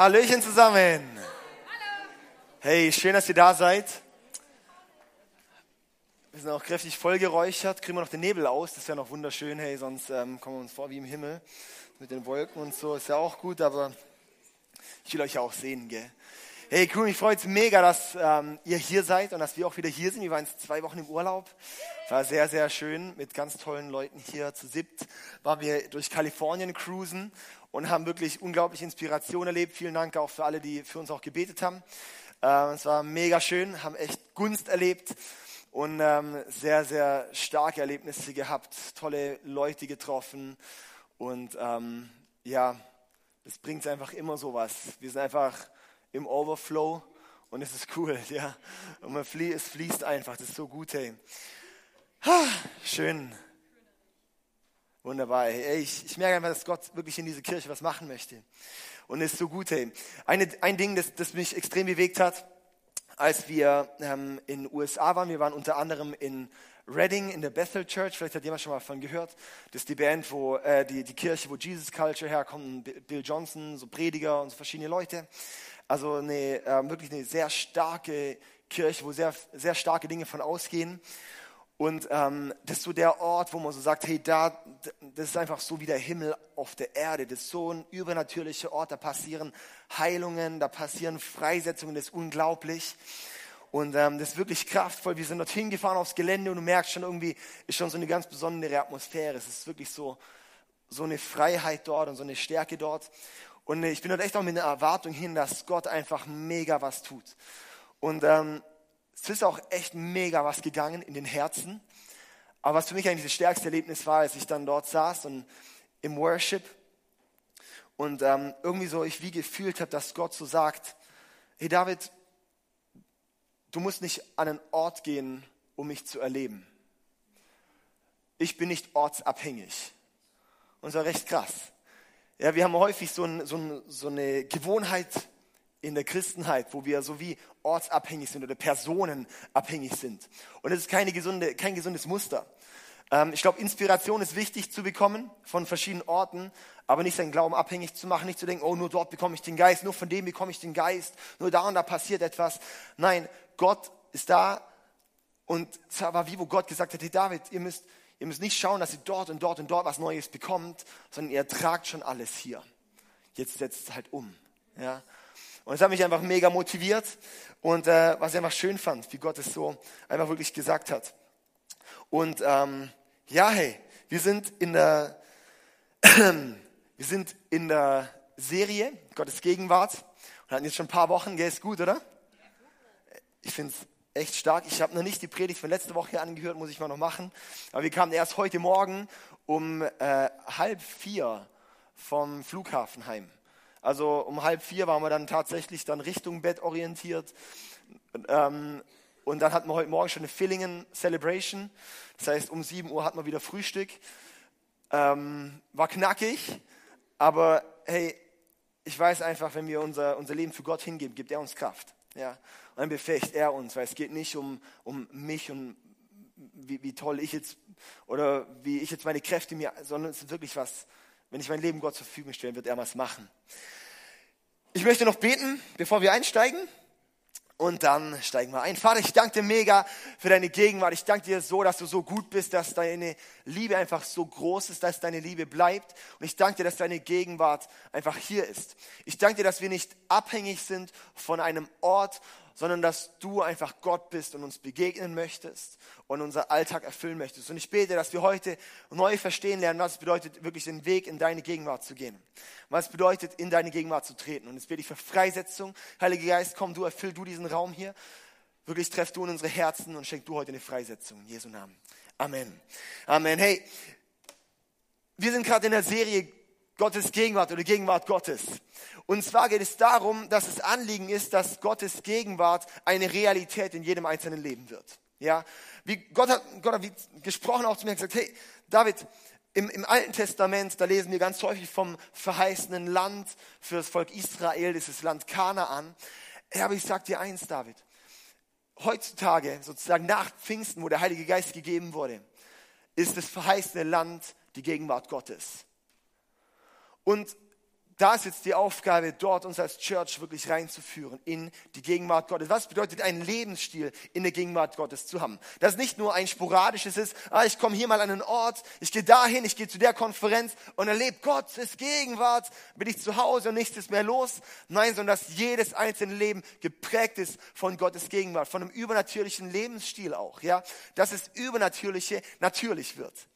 Hallöchen zusammen. Hey, schön, dass ihr da seid. Wir sind auch kräftig vollgeräuchert. Kriegen wir noch den Nebel aus? Das wäre noch wunderschön. Hey, sonst ähm, kommen wir uns vor wie im Himmel mit den Wolken und so. Ist ja auch gut, aber ich will euch ja auch sehen, gell? Hey, cool, mich freut es mega, dass ähm, ihr hier seid und dass wir auch wieder hier sind. Wir waren jetzt zwei Wochen im Urlaub. War sehr, sehr schön mit ganz tollen Leuten hier zu siebt. Waren wir durch Kalifornien cruisen und haben wirklich unglaubliche Inspiration erlebt. Vielen Dank auch für alle, die für uns auch gebetet haben. Äh, es war mega schön, haben echt Gunst erlebt und ähm, sehr, sehr starke Erlebnisse gehabt, tolle Leute getroffen und ähm, ja, es bringt einfach immer sowas. Wir sind einfach im Overflow und es ist cool, ja. Und man flie es fließt einfach, das ist so gut, hey. Ha, schön. Wunderbar. Hey, ich, ich merke einfach, dass Gott wirklich in diese Kirche was machen möchte. Und ist so gut, hey. Eine, ein Ding, das, das mich extrem bewegt hat, als wir ähm, in den USA waren, wir waren unter anderem in Reading in der Bethel Church, vielleicht hat jemand schon mal davon gehört. Das ist die Band, wo äh, die, die Kirche, wo Jesus Culture herkommt, Bill Johnson, so Prediger und so verschiedene Leute. Also eine, äh, wirklich eine sehr starke Kirche, wo sehr, sehr starke Dinge von ausgehen. Und ähm, das ist so der Ort, wo man so sagt, hey, da, das ist einfach so wie der Himmel auf der Erde. Das ist so ein übernatürlicher Ort. Da passieren Heilungen, da passieren Freisetzungen, das ist unglaublich. Und ähm, das ist wirklich kraftvoll. Wir sind dorthin gefahren aufs Gelände und du merkst schon irgendwie, ist schon so eine ganz besondere Atmosphäre. Es ist wirklich so, so eine Freiheit dort und so eine Stärke dort. Und ich bin dort echt auch mit einer Erwartung hin, dass Gott einfach mega was tut. Und ähm, es ist auch echt mega was gegangen in den Herzen. Aber was für mich eigentlich das stärkste Erlebnis war, als ich dann dort saß und im Worship und ähm, irgendwie so ich wie gefühlt habe, dass Gott so sagt, hey David, du musst nicht an einen Ort gehen, um mich zu erleben. Ich bin nicht ortsabhängig. Und war recht krass. Ja, wir haben häufig so, ein, so, ein, so eine Gewohnheit in der Christenheit, wo wir so wie ortsabhängig sind oder personenabhängig sind. Und das ist keine gesunde, kein gesundes Muster. Ähm, ich glaube, Inspiration ist wichtig zu bekommen von verschiedenen Orten, aber nicht seinen Glauben abhängig zu machen, nicht zu denken, oh, nur dort bekomme ich den Geist, nur von dem bekomme ich den Geist, nur da und da passiert etwas. Nein, Gott ist da und es war wie, wo Gott gesagt hat, hey David, ihr müsst Ihr müsst nicht schauen, dass ihr dort und dort und dort was Neues bekommt, sondern ihr tragt schon alles hier. Jetzt setzt es halt um. Ja? Und es hat mich einfach mega motiviert und äh, was ich einfach schön fand, wie Gott es so einfach wirklich gesagt hat. Und ähm, ja, hey, wir sind in der, wir sind in der Serie Gottes Gegenwart und hatten jetzt schon ein paar Wochen, gell, ist gut, oder? Ich finde es echt stark. Ich habe noch nicht die Predigt von letzter Woche angehört, muss ich mal noch machen. Aber wir kamen erst heute Morgen um äh, halb vier vom Flughafen heim. Also um halb vier waren wir dann tatsächlich dann Richtung Bett orientiert. Ähm, und dann hatten wir heute Morgen schon eine Fillingen Celebration. Das heißt, um sieben Uhr hatten wir wieder Frühstück. Ähm, war knackig, aber hey, ich weiß einfach, wenn wir unser, unser Leben für Gott hingeben, gibt er uns Kraft. Ja, und dann befähigt er uns, weil es geht nicht um, um mich und wie, wie toll ich jetzt oder wie ich jetzt meine Kräfte mir, sondern es ist wirklich was, wenn ich mein Leben Gott zur Verfügung stelle, wird er was machen. Ich möchte noch beten, bevor wir einsteigen. Und dann steigen wir ein. Vater, ich danke dir mega für deine Gegenwart. Ich danke dir so, dass du so gut bist, dass deine Liebe einfach so groß ist, dass deine Liebe bleibt. Und ich danke dir, dass deine Gegenwart einfach hier ist. Ich danke dir, dass wir nicht abhängig sind von einem Ort, sondern dass du einfach Gott bist und uns begegnen möchtest und unser Alltag erfüllen möchtest. Und ich bete, dass wir heute neu verstehen lernen, was es bedeutet, wirklich den Weg in deine Gegenwart zu gehen. Was es bedeutet, in deine Gegenwart zu treten. Und jetzt bete ich für Freisetzung. Heiliger Geist, komm du, erfüll du diesen Raum hier. Wirklich treff du in unsere Herzen und schenk du heute eine Freisetzung. In Jesu Namen. Amen. Amen. Hey, wir sind gerade in der Serie Gottes Gegenwart oder Gegenwart Gottes. Und zwar geht es darum, dass es Anliegen ist, dass Gottes Gegenwart eine Realität in jedem einzelnen Leben wird. Ja, wie Gott hat, Gott hat wie gesprochen auch zu mir gesagt, hey, David, im, im Alten Testament, da lesen wir ganz häufig vom verheißenen Land für das Volk Israel, das ist das Land Kanaan. Ja, aber ich sag dir eins, David. Heutzutage, sozusagen nach Pfingsten, wo der Heilige Geist gegeben wurde, ist das verheißene Land die Gegenwart Gottes. Und da ist jetzt die Aufgabe, dort uns als Church wirklich reinzuführen in die Gegenwart Gottes. Was bedeutet einen Lebensstil in der Gegenwart Gottes zu haben? Das nicht nur ein sporadisches ist, ah, ich komme hier mal an einen Ort, ich gehe dahin, ich gehe zu der Konferenz und erlebe Gottes Gegenwart, bin ich zu Hause und nichts ist mehr los. Nein, sondern dass jedes einzelne Leben geprägt ist von Gottes Gegenwart, von einem übernatürlichen Lebensstil auch, ja, dass es Übernatürliche natürlich wird.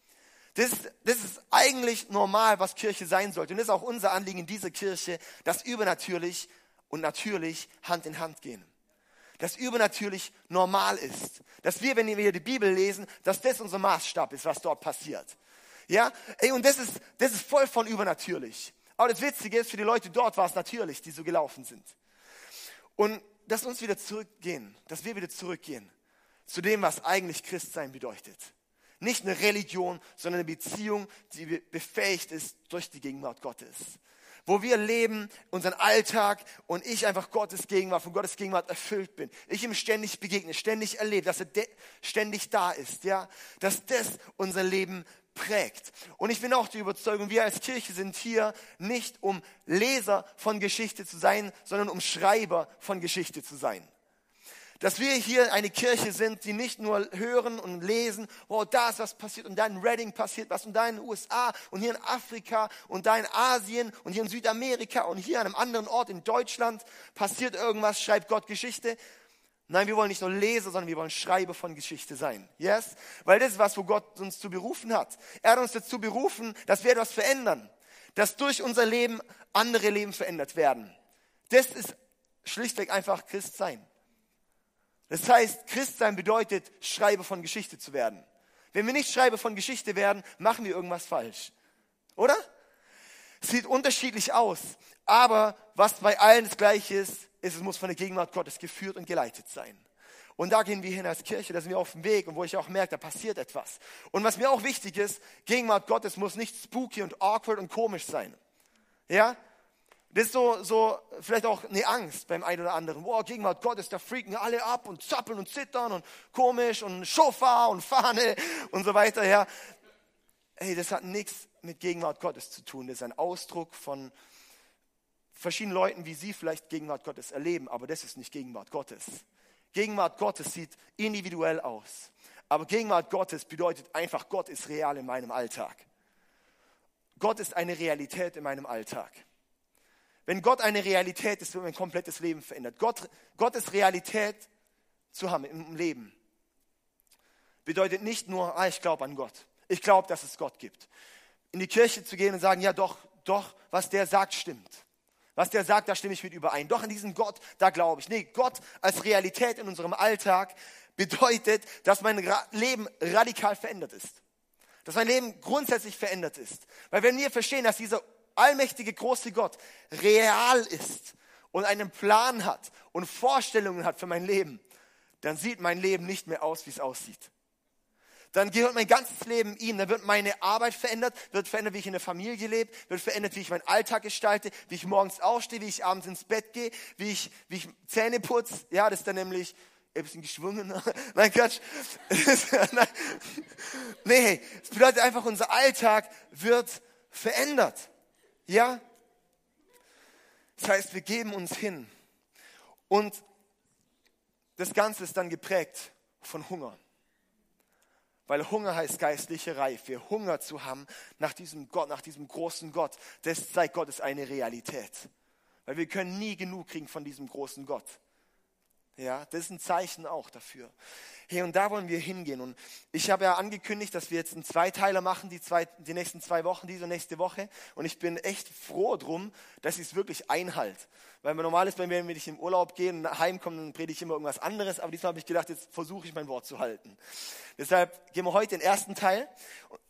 Das, das ist eigentlich normal, was Kirche sein sollte. Und das ist auch unser Anliegen in dieser Kirche, dass übernatürlich und natürlich Hand in Hand gehen. Dass übernatürlich normal ist. Dass wir, wenn wir die Bibel lesen, dass das unser Maßstab ist, was dort passiert. Ja, Ey, und das ist, das ist voll von übernatürlich. Aber das Witzige ist, für die Leute dort war es natürlich, die so gelaufen sind. Und dass uns wieder zurückgehen, dass wir wieder zurückgehen zu dem, was eigentlich Christsein bedeutet. Nicht eine Religion, sondern eine Beziehung, die befähigt ist durch die Gegenwart Gottes. Wo wir leben, unseren Alltag und ich einfach Gottes Gegenwart, von Gottes Gegenwart erfüllt bin. Ich ihm ständig begegne, ständig erlebe, dass er ständig da ist, ja. Dass das unser Leben prägt. Und ich bin auch die Überzeugung, wir als Kirche sind hier nicht um Leser von Geschichte zu sein, sondern um Schreiber von Geschichte zu sein dass wir hier eine Kirche sind, die nicht nur hören und lesen, oh, da ist was passiert und da in Reading passiert was und da in den USA und hier in Afrika und da in Asien und hier in Südamerika und hier an einem anderen Ort in Deutschland passiert irgendwas, schreibt Gott Geschichte. Nein, wir wollen nicht nur Leser, sondern wir wollen Schreiber von Geschichte sein. Yes? Weil das ist was, wo Gott uns zu berufen hat. Er hat uns dazu berufen, dass wir etwas verändern. Dass durch unser Leben andere Leben verändert werden. Das ist schlichtweg einfach Christ sein. Das heißt, Christsein bedeutet, Schreiber von Geschichte zu werden. Wenn wir nicht Schreiber von Geschichte werden, machen wir irgendwas falsch. Oder? Sieht unterschiedlich aus. Aber was bei allen das Gleiche ist, ist, es muss von der Gegenwart Gottes geführt und geleitet sein. Und da gehen wir hin als Kirche, da sind wir auf dem Weg und wo ich auch merke, da passiert etwas. Und was mir auch wichtig ist, Gegenwart Gottes muss nicht spooky und awkward und komisch sein. Ja? Das ist so, so vielleicht auch eine Angst beim einen oder anderen. Boah, Gegenwart Gottes, da freaken alle ab und zappeln und zittern und komisch und Schofar und Fahne und so weiter. Ja. Hey, das hat nichts mit Gegenwart Gottes zu tun. Das ist ein Ausdruck von verschiedenen Leuten, wie sie vielleicht Gegenwart Gottes erleben, aber das ist nicht Gegenwart Gottes. Gegenwart Gottes sieht individuell aus. Aber Gegenwart Gottes bedeutet einfach, Gott ist real in meinem Alltag. Gott ist eine Realität in meinem Alltag. Wenn Gott eine Realität ist, wird mein komplettes Leben verändert. Gott, Gottes Realität zu haben im Leben bedeutet nicht nur, ah, ich glaube an Gott. Ich glaube, dass es Gott gibt. In die Kirche zu gehen und sagen, ja doch, doch, was der sagt, stimmt. Was der sagt, da stimme ich mit überein. Doch an diesen Gott, da glaube ich. Nee, Gott als Realität in unserem Alltag bedeutet, dass mein Leben radikal verändert ist. Dass mein Leben grundsätzlich verändert ist. Weil wenn wir verstehen, dass dieser allmächtige, große Gott real ist und einen Plan hat und Vorstellungen hat für mein Leben, dann sieht mein Leben nicht mehr aus, wie es aussieht. Dann gehört mein ganzes Leben ihm. Dann wird meine Arbeit verändert, wird verändert, wie ich in der Familie lebe, wird verändert, wie ich meinen Alltag gestalte, wie ich morgens aufstehe, wie ich abends ins Bett gehe, wie ich, wie ich Zähne putze. Ja, das ist dann nämlich ein bisschen geschwungen. Nein, Quatsch. nee, es bedeutet einfach, unser Alltag wird verändert. Ja? Das heißt, wir geben uns hin. Und das Ganze ist dann geprägt von Hunger. Weil Hunger heißt geistliche Reife. Hunger zu haben nach diesem Gott, nach diesem großen Gott. Das zeigt Gott ist eine Realität. Weil wir können nie genug kriegen von diesem großen Gott. Ja, das ist ein Zeichen auch dafür. Hey, und da wollen wir hingehen. Und ich habe ja angekündigt, dass wir jetzt einen Zweiteiler machen, die, zwei, die nächsten zwei Wochen, diese nächste Woche. Und ich bin echt froh drum, dass ich es wirklich einhalte. Weil normal ist bei mir, wenn ich im Urlaub gehe und heimkomme, dann predige ich immer irgendwas anderes. Aber diesmal habe ich gedacht, jetzt versuche ich mein Wort zu halten. Deshalb gehen wir heute den ersten Teil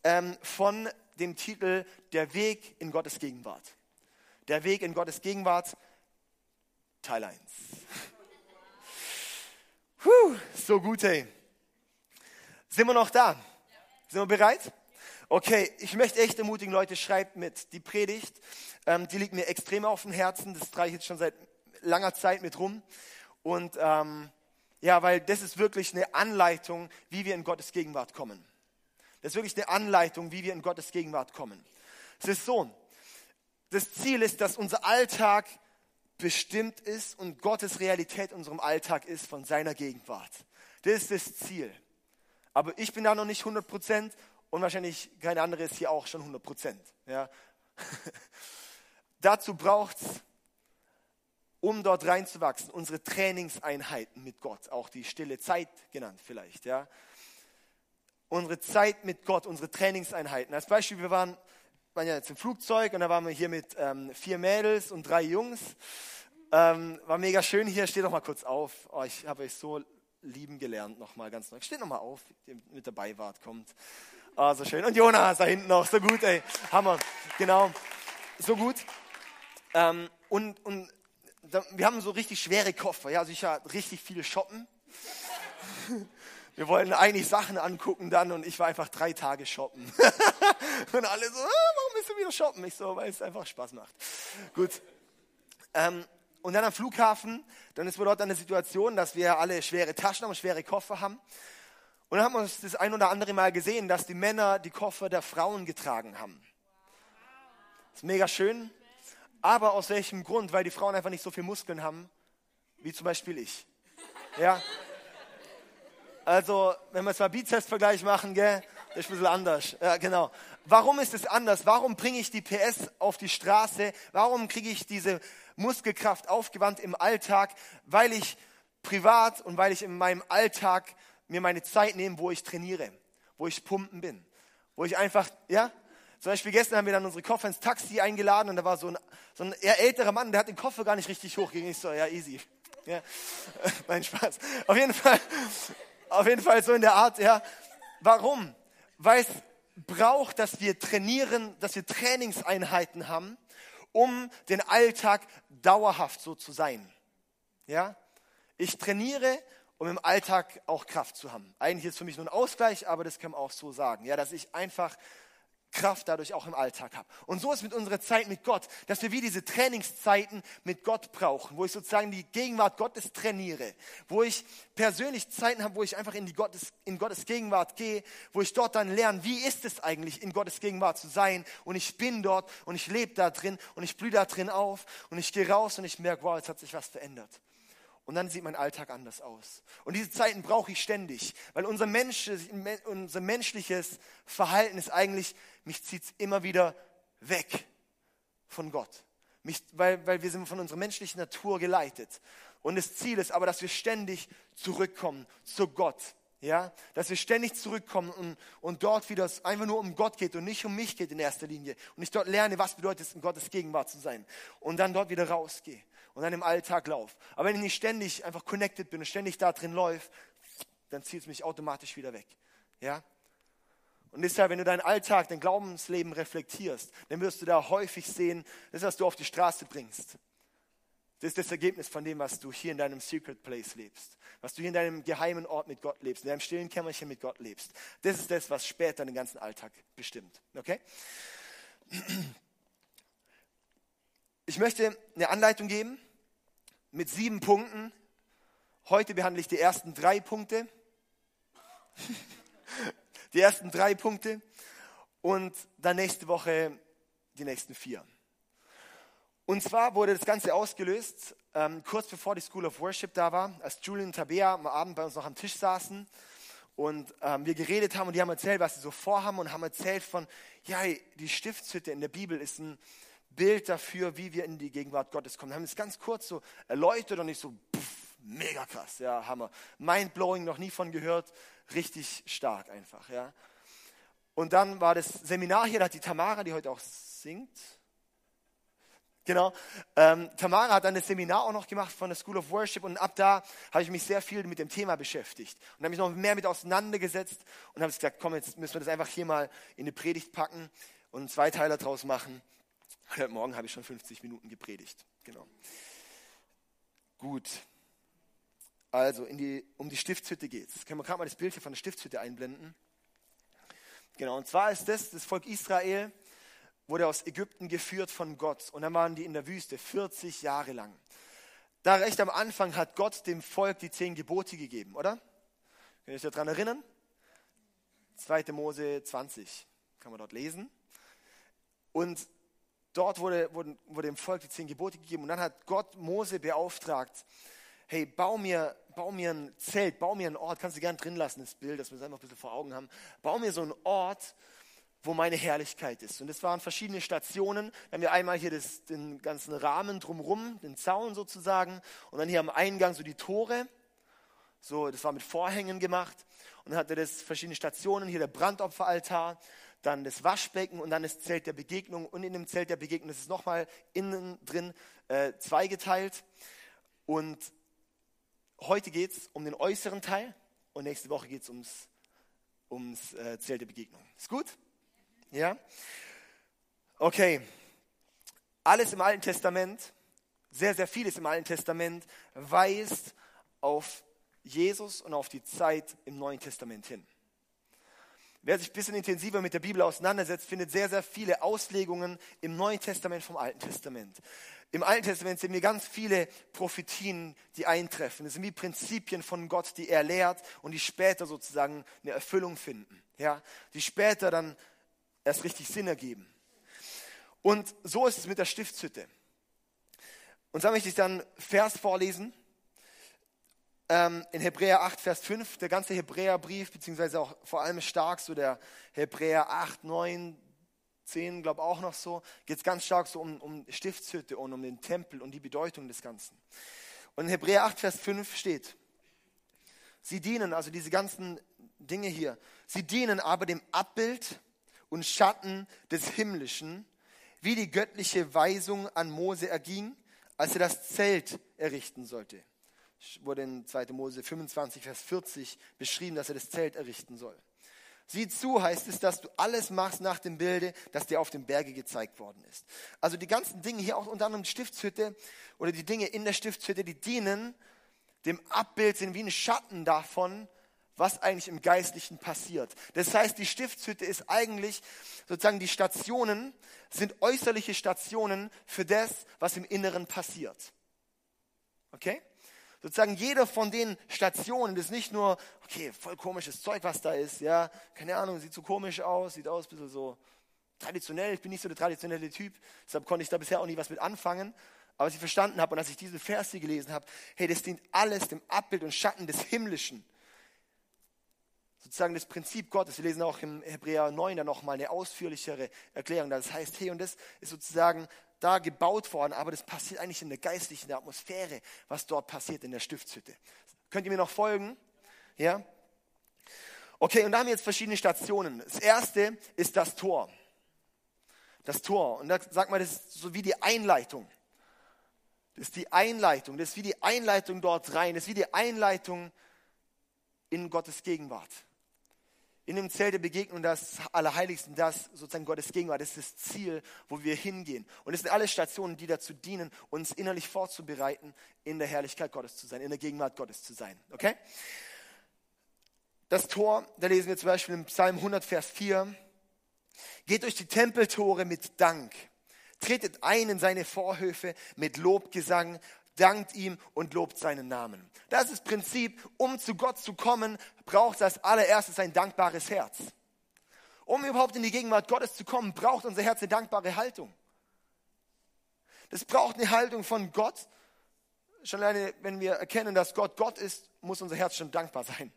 ähm, von dem Titel Der Weg in Gottes Gegenwart. Der Weg in Gottes Gegenwart, Teil 1. So gut, hey. Sind wir noch da? Sind wir bereit? Okay, ich möchte echt ermutigen, Leute, schreibt mit. Die Predigt, ähm, die liegt mir extrem auf dem Herzen. Das trage ich jetzt schon seit langer Zeit mit rum. Und ähm, ja, weil das ist wirklich eine Anleitung, wie wir in Gottes Gegenwart kommen. Das ist wirklich eine Anleitung, wie wir in Gottes Gegenwart kommen. Es ist so, das Ziel ist, dass unser Alltag bestimmt ist und Gottes Realität in unserem Alltag ist von seiner Gegenwart. Das ist das Ziel. Aber ich bin da noch nicht 100 Prozent und wahrscheinlich kein anderer ist hier auch schon 100 Prozent. Ja. Dazu braucht es, um dort reinzuwachsen, unsere Trainingseinheiten mit Gott, auch die stille Zeit genannt vielleicht. Ja. Unsere Zeit mit Gott, unsere Trainingseinheiten. Als Beispiel, wir waren waren ja jetzt im Flugzeug und da waren wir hier mit ähm, vier Mädels und drei Jungs. Ähm, war mega schön hier. Steht doch mal kurz auf. Oh, ich habe euch so lieben gelernt, nochmal ganz neu. Steht noch mal auf, mit dabei wart, kommt. Oh, so schön. Und Jonas da hinten noch, so gut, ey. Hammer. Genau, so gut. Ähm, und und da, wir haben so richtig schwere Koffer. Ja, also ich war richtig viel shoppen. wir wollten eigentlich Sachen angucken dann und ich war einfach drei Tage shoppen. und alle so, ah, warum bist du wieder shoppen? Ich so, weil es einfach Spaß macht. Gut. Ähm, und dann am Flughafen, dann ist wir dort eine Situation, dass wir alle schwere Taschen haben, schwere Koffer haben. Und dann haben wir uns das ein oder andere Mal gesehen, dass die Männer die Koffer der Frauen getragen haben. Das ist mega schön. Aber aus welchem Grund? Weil die Frauen einfach nicht so viel Muskeln haben, wie zum Beispiel ich. Ja, also, wenn wir jetzt mal Bizeps-Vergleich machen, gell, das ist ein bisschen anders. Ja, genau. Warum ist es anders? Warum bringe ich die PS auf die Straße? Warum kriege ich diese Muskelkraft aufgewandt im Alltag? Weil ich privat und weil ich in meinem Alltag mir meine Zeit nehme, wo ich trainiere, wo ich pumpen bin, wo ich einfach, ja, zum Beispiel gestern haben wir dann unsere Koffer ins Taxi eingeladen und da war so ein, so ein eher älterer Mann, der hat den Koffer gar nicht richtig hochgegeben. Ich so, ja, easy. Ja, mein Spaß. Auf jeden Fall, auf jeden Fall so in der Art, ja. Warum? Weil es braucht, dass wir trainieren, dass wir Trainingseinheiten haben, um den Alltag dauerhaft so zu sein. Ja? Ich trainiere, um im Alltag auch Kraft zu haben. Eigentlich ist für mich nur ein Ausgleich, aber das kann man auch so sagen. Ja, dass ich einfach Kraft dadurch auch im Alltag habe. Und so ist mit unserer Zeit mit Gott, dass wir wie diese Trainingszeiten mit Gott brauchen, wo ich sozusagen die Gegenwart Gottes trainiere, wo ich persönlich Zeiten habe, wo ich einfach in, die Gottes, in Gottes Gegenwart gehe, wo ich dort dann lerne, wie ist es eigentlich, in Gottes Gegenwart zu sein. Und ich bin dort und ich lebe da drin und ich blühe da drin auf und ich gehe raus und ich merke, wow, jetzt hat sich was verändert. Und dann sieht mein Alltag anders aus. Und diese Zeiten brauche ich ständig, weil unser, Mensch, unser menschliches Verhalten ist eigentlich, mich zieht es immer wieder weg von Gott. Mich, weil, weil wir sind von unserer menschlichen Natur geleitet. Und das Ziel ist aber, dass wir ständig zurückkommen zu Gott. Ja, dass wir ständig zurückkommen und, und dort wieder es einfach nur um Gott geht und nicht um mich geht in erster Linie. Und ich dort lerne, was bedeutet es, in Gottes Gegenwart zu sein. Und dann dort wieder rausgehe und dann im Alltag laufe. Aber wenn ich nicht ständig einfach connected bin und ständig da drin läuft, dann zieht es mich automatisch wieder weg. Ja? Und deshalb, wenn du deinen Alltag, dein Glaubensleben reflektierst, dann wirst du da häufig sehen, das, was du auf die Straße bringst. Das ist das Ergebnis von dem, was du hier in deinem Secret Place lebst. Was du hier in deinem geheimen Ort mit Gott lebst, in deinem stillen Kämmerchen mit Gott lebst. Das ist das, was später den ganzen Alltag bestimmt. Okay? Ich möchte eine Anleitung geben mit sieben Punkten. Heute behandle ich die ersten drei Punkte. die ersten drei Punkte. Und dann nächste Woche die nächsten vier. Und zwar wurde das Ganze ausgelöst, ähm, kurz bevor die School of Worship da war, als Julian und Tabea am Abend bei uns noch am Tisch saßen und ähm, wir geredet haben und die haben erzählt, was sie so vorhaben und haben erzählt von, ja, die Stiftshütte in der Bibel ist ein Bild dafür, wie wir in die Gegenwart Gottes kommen. Wir haben es ganz kurz so erläutert und nicht so, pff, mega krass, ja, Hammer. Mindblowing, noch nie von gehört, richtig stark einfach, ja. Und dann war das Seminar hier, da hat die Tamara, die heute auch singt, Genau. Ähm, Tamara hat dann das Seminar auch noch gemacht von der School of Worship und ab da habe ich mich sehr viel mit dem Thema beschäftigt und habe mich noch mehr mit auseinandergesetzt und habe gesagt, komm, jetzt müssen wir das einfach hier mal in eine Predigt packen und einen Zweiteiler draus machen. Heute Morgen habe ich schon 50 Minuten gepredigt. Genau. Gut. Also die, um die Stiftshütte geht es. Können wir gerade mal das Bild hier von der Stiftshütte einblenden? Genau, und zwar ist das das Volk Israel, wurde aus Ägypten geführt von Gott. Und dann waren die in der Wüste 40 Jahre lang. Da recht am Anfang hat Gott dem Volk die zehn Gebote gegeben, oder? Könnt ihr euch daran erinnern? 2. Mose 20 kann man dort lesen. Und dort wurde, wurde, wurde dem Volk die zehn Gebote gegeben und dann hat Gott Mose beauftragt, hey, bau mir, bau mir ein Zelt, bau mir einen Ort, kannst du gern drin lassen, das Bild, dass wir es einfach ein bisschen vor Augen haben, bau mir so einen Ort, wo meine Herrlichkeit ist. Und es waren verschiedene Stationen. Da haben wir einmal hier das, den ganzen Rahmen drumherum, den Zaun sozusagen. Und dann hier am Eingang so die Tore. So, das war mit Vorhängen gemacht. Und dann hatte das verschiedene Stationen. Hier der Brandopferaltar, dann das Waschbecken und dann das Zelt der Begegnung. Und in dem Zelt der Begegnung ist es nochmal innen drin äh, zweigeteilt. Und heute geht es um den äußeren Teil und nächste Woche geht es ums, ums äh, Zelt der Begegnung. Ist gut? Ja? Okay. Alles im Alten Testament, sehr, sehr vieles im Alten Testament weist auf Jesus und auf die Zeit im Neuen Testament hin. Wer sich ein bisschen intensiver mit der Bibel auseinandersetzt, findet sehr, sehr viele Auslegungen im Neuen Testament vom Alten Testament. Im Alten Testament sehen wir ganz viele Prophetien, die eintreffen. Das sind wie Prinzipien von Gott, die er lehrt und die später sozusagen eine Erfüllung finden. Ja, die später dann erst richtig Sinn ergeben. Und so ist es mit der Stiftshütte. Und da möchte ich dann Vers vorlesen. Ähm, in Hebräer 8, Vers 5, der ganze Hebräerbrief, beziehungsweise auch vor allem stark so der Hebräer 8, 9, 10, glaube auch noch so, geht es ganz stark so um, um Stiftshütte und um den Tempel und die Bedeutung des Ganzen. Und in Hebräer 8, Vers 5 steht, sie dienen, also diese ganzen Dinge hier, sie dienen aber dem Abbild und Schatten des Himmlischen, wie die göttliche Weisung an Mose erging, als er das Zelt errichten sollte. Wurde in 2. Mose 25, Vers 40 beschrieben, dass er das Zelt errichten soll. Sieh zu, heißt es, dass du alles machst nach dem Bilde, das dir auf dem Berge gezeigt worden ist. Also die ganzen Dinge hier, auch unter anderem die Stiftshütte oder die Dinge in der Stiftshütte, die dienen dem Abbild, sind wie ein Schatten davon, was eigentlich im Geistlichen passiert. Das heißt, die Stiftshütte ist eigentlich sozusagen die Stationen, sind äußerliche Stationen für das, was im Inneren passiert. Okay? Sozusagen jede von den Stationen ist nicht nur, okay, voll komisches Zeug, was da ist, ja, keine Ahnung, sieht so komisch aus, sieht aus ein bisschen so traditionell, ich bin nicht so der traditionelle Typ, deshalb konnte ich da bisher auch nie was mit anfangen. Aber als ich verstanden habe und als ich diese Verse gelesen habe, hey, das dient alles dem Abbild und Schatten des Himmlischen sozusagen das Prinzip Gottes. Wir lesen auch im Hebräer 9 dann nochmal eine ausführlichere Erklärung. Das heißt, hey, und das ist sozusagen da gebaut worden, aber das passiert eigentlich in der geistlichen Atmosphäre, was dort passiert in der Stiftshütte. Könnt ihr mir noch folgen? Ja? Okay, und da haben wir jetzt verschiedene Stationen. Das erste ist das Tor. Das Tor. Und da sagt man, das ist so wie die Einleitung. Das ist die Einleitung. Das ist wie die Einleitung dort rein. Das ist wie die Einleitung in Gottes Gegenwart in dem Zelt der Begegnung, das Allerheiligsten, das sozusagen Gottes Gegenwart, das ist das Ziel, wo wir hingehen. Und es sind alle Stationen, die dazu dienen, uns innerlich vorzubereiten, in der Herrlichkeit Gottes zu sein, in der Gegenwart Gottes zu sein. Okay? Das Tor, da lesen wir zum Beispiel im Psalm 100, Vers 4, geht durch die Tempeltore mit Dank, tretet ein in seine Vorhöfe mit Lobgesang, dankt ihm und lobt seinen Namen. Das ist das Prinzip, um zu Gott zu kommen, braucht es als allererstes ein dankbares Herz. Um überhaupt in die Gegenwart Gottes zu kommen, braucht unser Herz eine dankbare Haltung. Das braucht eine Haltung von Gott. Schon alleine, wenn wir erkennen, dass Gott Gott ist, muss unser Herz schon dankbar sein.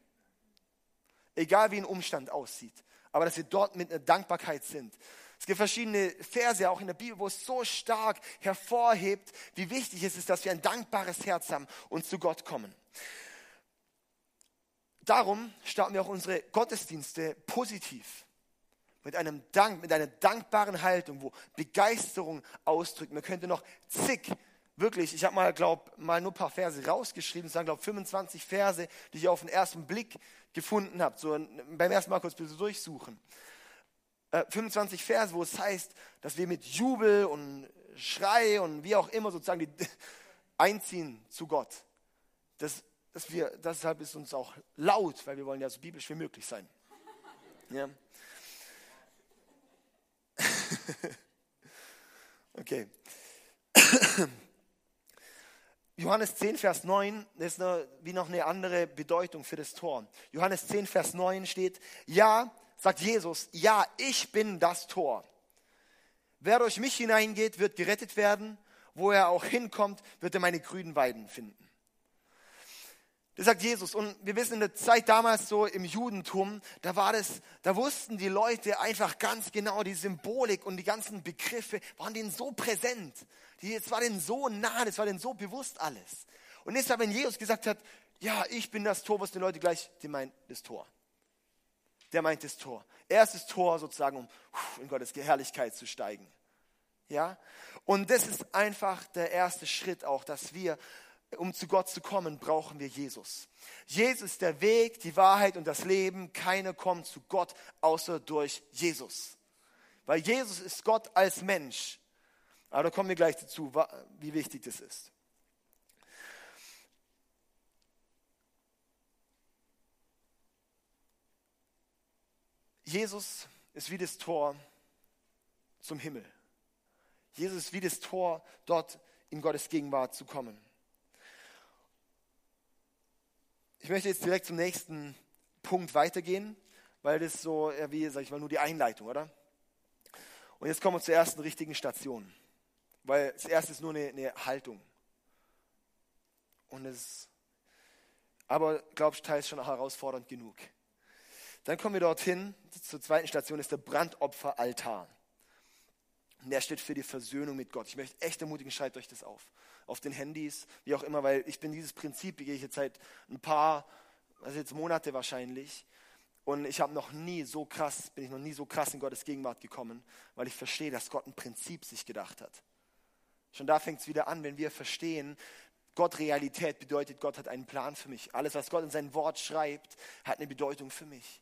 Egal wie ein Umstand aussieht. Aber dass wir dort mit einer Dankbarkeit sind. Es gibt verschiedene Verse auch in der Bibel, wo es so stark hervorhebt, wie wichtig es ist, dass wir ein dankbares Herz haben und zu Gott kommen. Darum starten wir auch unsere Gottesdienste positiv. Mit einem Dank, mit einer dankbaren Haltung, wo Begeisterung ausdrückt. Man könnte noch zig, wirklich, ich habe mal, glaube mal nur ein paar Verse rausgeschrieben, es waren, glaube 25 Verse, die ich auf den ersten Blick gefunden habe. So, beim ersten Mal kurz bitte durchsuchen. 25 äh, Verse, wo es heißt, dass wir mit Jubel und Schrei und wie auch immer sozusagen die, einziehen zu Gott. Das, dass wir, deshalb ist uns auch laut, weil wir wollen ja so biblisch wie möglich sein. Ja. okay. Johannes 10, Vers 9 ist eine, wie noch eine andere Bedeutung für das Tor. Johannes 10, Vers 9 steht, ja, sagt Jesus, ja, ich bin das Tor. Wer durch mich hineingeht, wird gerettet werden. Wo er auch hinkommt, wird er meine grünen Weiden finden. Das sagt Jesus. Und wir wissen in der Zeit damals so im Judentum, da war das, da wussten die Leute einfach ganz genau, die Symbolik und die ganzen Begriffe waren denen so präsent. Das war denen so nah, das war denen so bewusst alles. Und deshalb, wenn Jesus gesagt hat, ja, ich bin das Tor, was die Leute gleich, die meint das Tor. Der meint das Tor. Er ist das Tor sozusagen, um in Gottes Herrlichkeit zu steigen. Ja? Und das ist einfach der erste Schritt auch, dass wir um zu Gott zu kommen, brauchen wir Jesus. Jesus ist der Weg, die Wahrheit und das Leben. Keiner kommt zu Gott außer durch Jesus. Weil Jesus ist Gott als Mensch. Aber da kommen wir gleich dazu, wie wichtig das ist. Jesus ist wie das Tor zum Himmel. Jesus ist wie das Tor, dort in Gottes Gegenwart zu kommen. Ich möchte jetzt direkt zum nächsten Punkt weitergehen, weil das so wie, sag ich mal, nur die Einleitung, oder? Und jetzt kommen wir zur ersten richtigen Station, weil das erste ist nur eine, eine Haltung. Und es, aber glaubst du, teils schon herausfordernd genug. Dann kommen wir dorthin, zur zweiten Station ist der Brandopferaltar. Und der steht für die Versöhnung mit Gott. Ich möchte echt ermutigen, schreibt euch das auf auf den Handys, wie auch immer, weil ich bin dieses Prinzip, gehe ich jetzt seit ein paar, also jetzt Monate wahrscheinlich. Und ich habe noch nie so krass, bin ich noch nie so krass in Gottes Gegenwart gekommen, weil ich verstehe, dass Gott ein Prinzip sich gedacht hat. Schon da fängt es wieder an, wenn wir verstehen, Gott Realität bedeutet, Gott hat einen Plan für mich. Alles, was Gott in sein Wort schreibt, hat eine Bedeutung für mich.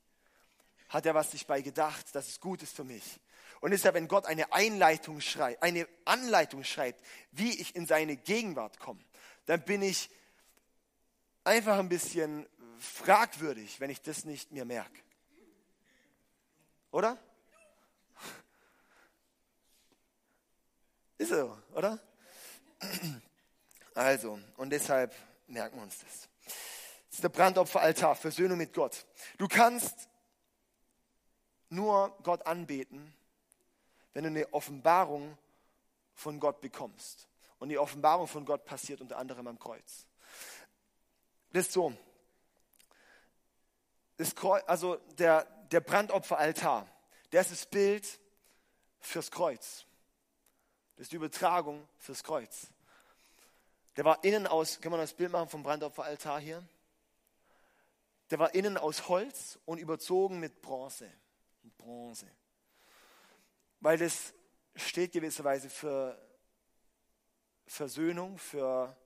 Hat er was sich bei gedacht, dass es gut ist für mich. Und deshalb, wenn Gott eine Einleitung schreibt, eine Anleitung schreibt, wie ich in seine Gegenwart komme, dann bin ich einfach ein bisschen fragwürdig, wenn ich das nicht mir merke. Oder? Ist so, oder? Also, und deshalb merken wir uns das. Das ist der Brandopferaltar, Versöhnung mit Gott. Du kannst nur Gott anbeten, wenn du eine Offenbarung von Gott bekommst. Und die Offenbarung von Gott passiert unter anderem am Kreuz. Das ist so. Das Kreuz, also der, der Brandopferaltar, der ist das Bild fürs Kreuz. Das ist die Übertragung fürs Kreuz. Der war innen aus, kann man das Bild machen vom Brandopferaltar hier? Der war innen aus Holz und überzogen mit Bronze. Bronze weil das steht gewisserweise für Versöhnung, für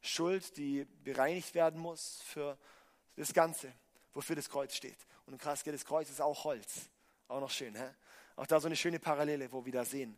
Schuld, die bereinigt werden muss, für das Ganze, wofür das Kreuz steht. Und krass, das Kreuz ist auch Holz. Auch noch schön, hä? Auch da so eine schöne Parallele, wo wir da sehen.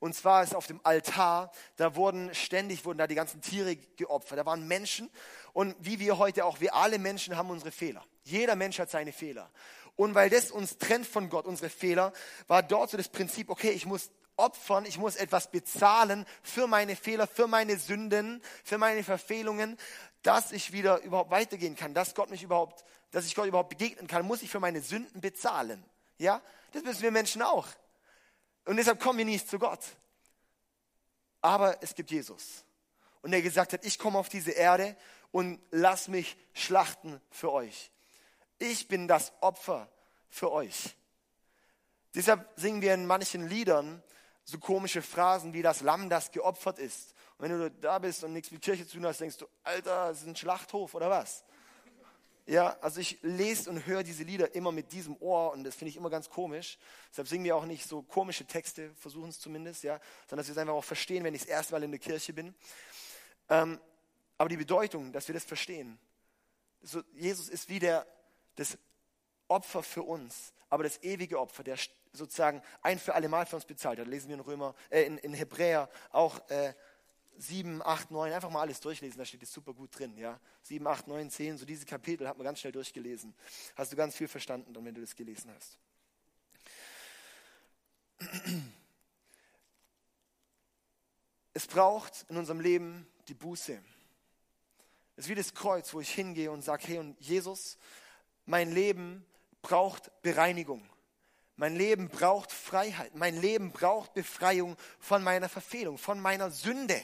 Und zwar ist auf dem Altar, da wurden ständig, wurden da die ganzen Tiere geopfert. Da waren Menschen. Und wie wir heute auch, wir alle Menschen haben unsere Fehler. Jeder Mensch hat seine Fehler. Und weil das uns trennt von Gott, unsere Fehler, war dort so das Prinzip, okay, ich muss opfern, ich muss etwas bezahlen für meine Fehler, für meine Sünden, für meine Verfehlungen, dass ich wieder überhaupt weitergehen kann, dass Gott mich überhaupt, dass ich Gott überhaupt begegnen kann, muss ich für meine Sünden bezahlen. Ja, das müssen wir Menschen auch. Und deshalb kommen wir nicht zu Gott. Aber es gibt Jesus. Und der gesagt hat, ich komme auf diese Erde und lass mich schlachten für euch ich bin das Opfer für euch. Deshalb singen wir in manchen Liedern so komische Phrasen wie das Lamm, das geopfert ist. Und wenn du da bist und nichts mit Kirche zu tun hast, denkst du, Alter, das ist ein Schlachthof oder was? Ja, also ich lese und höre diese Lieder immer mit diesem Ohr und das finde ich immer ganz komisch. Deshalb singen wir auch nicht so komische Texte, versuchen es zumindest, ja, sondern dass wir es einfach auch verstehen, wenn ich das erste Mal in der Kirche bin. Ähm, aber die Bedeutung, dass wir das verstehen. So, Jesus ist wie der das Opfer für uns, aber das ewige Opfer, der sozusagen ein für alle Mal für uns bezahlt hat. Lesen wir in Römer, äh, in, in Hebräer auch äh, 7, 8, 9, einfach mal alles durchlesen, da steht es super gut drin. Ja? 7, 8, 9, 10, so diese Kapitel hat man ganz schnell durchgelesen. Hast du ganz viel verstanden, dann, wenn du das gelesen hast. Es braucht in unserem Leben die Buße. Es ist wie das Kreuz, wo ich hingehe und sage, hey und Jesus, mein Leben braucht Bereinigung. Mein Leben braucht Freiheit. Mein Leben braucht Befreiung von meiner Verfehlung, von meiner Sünde.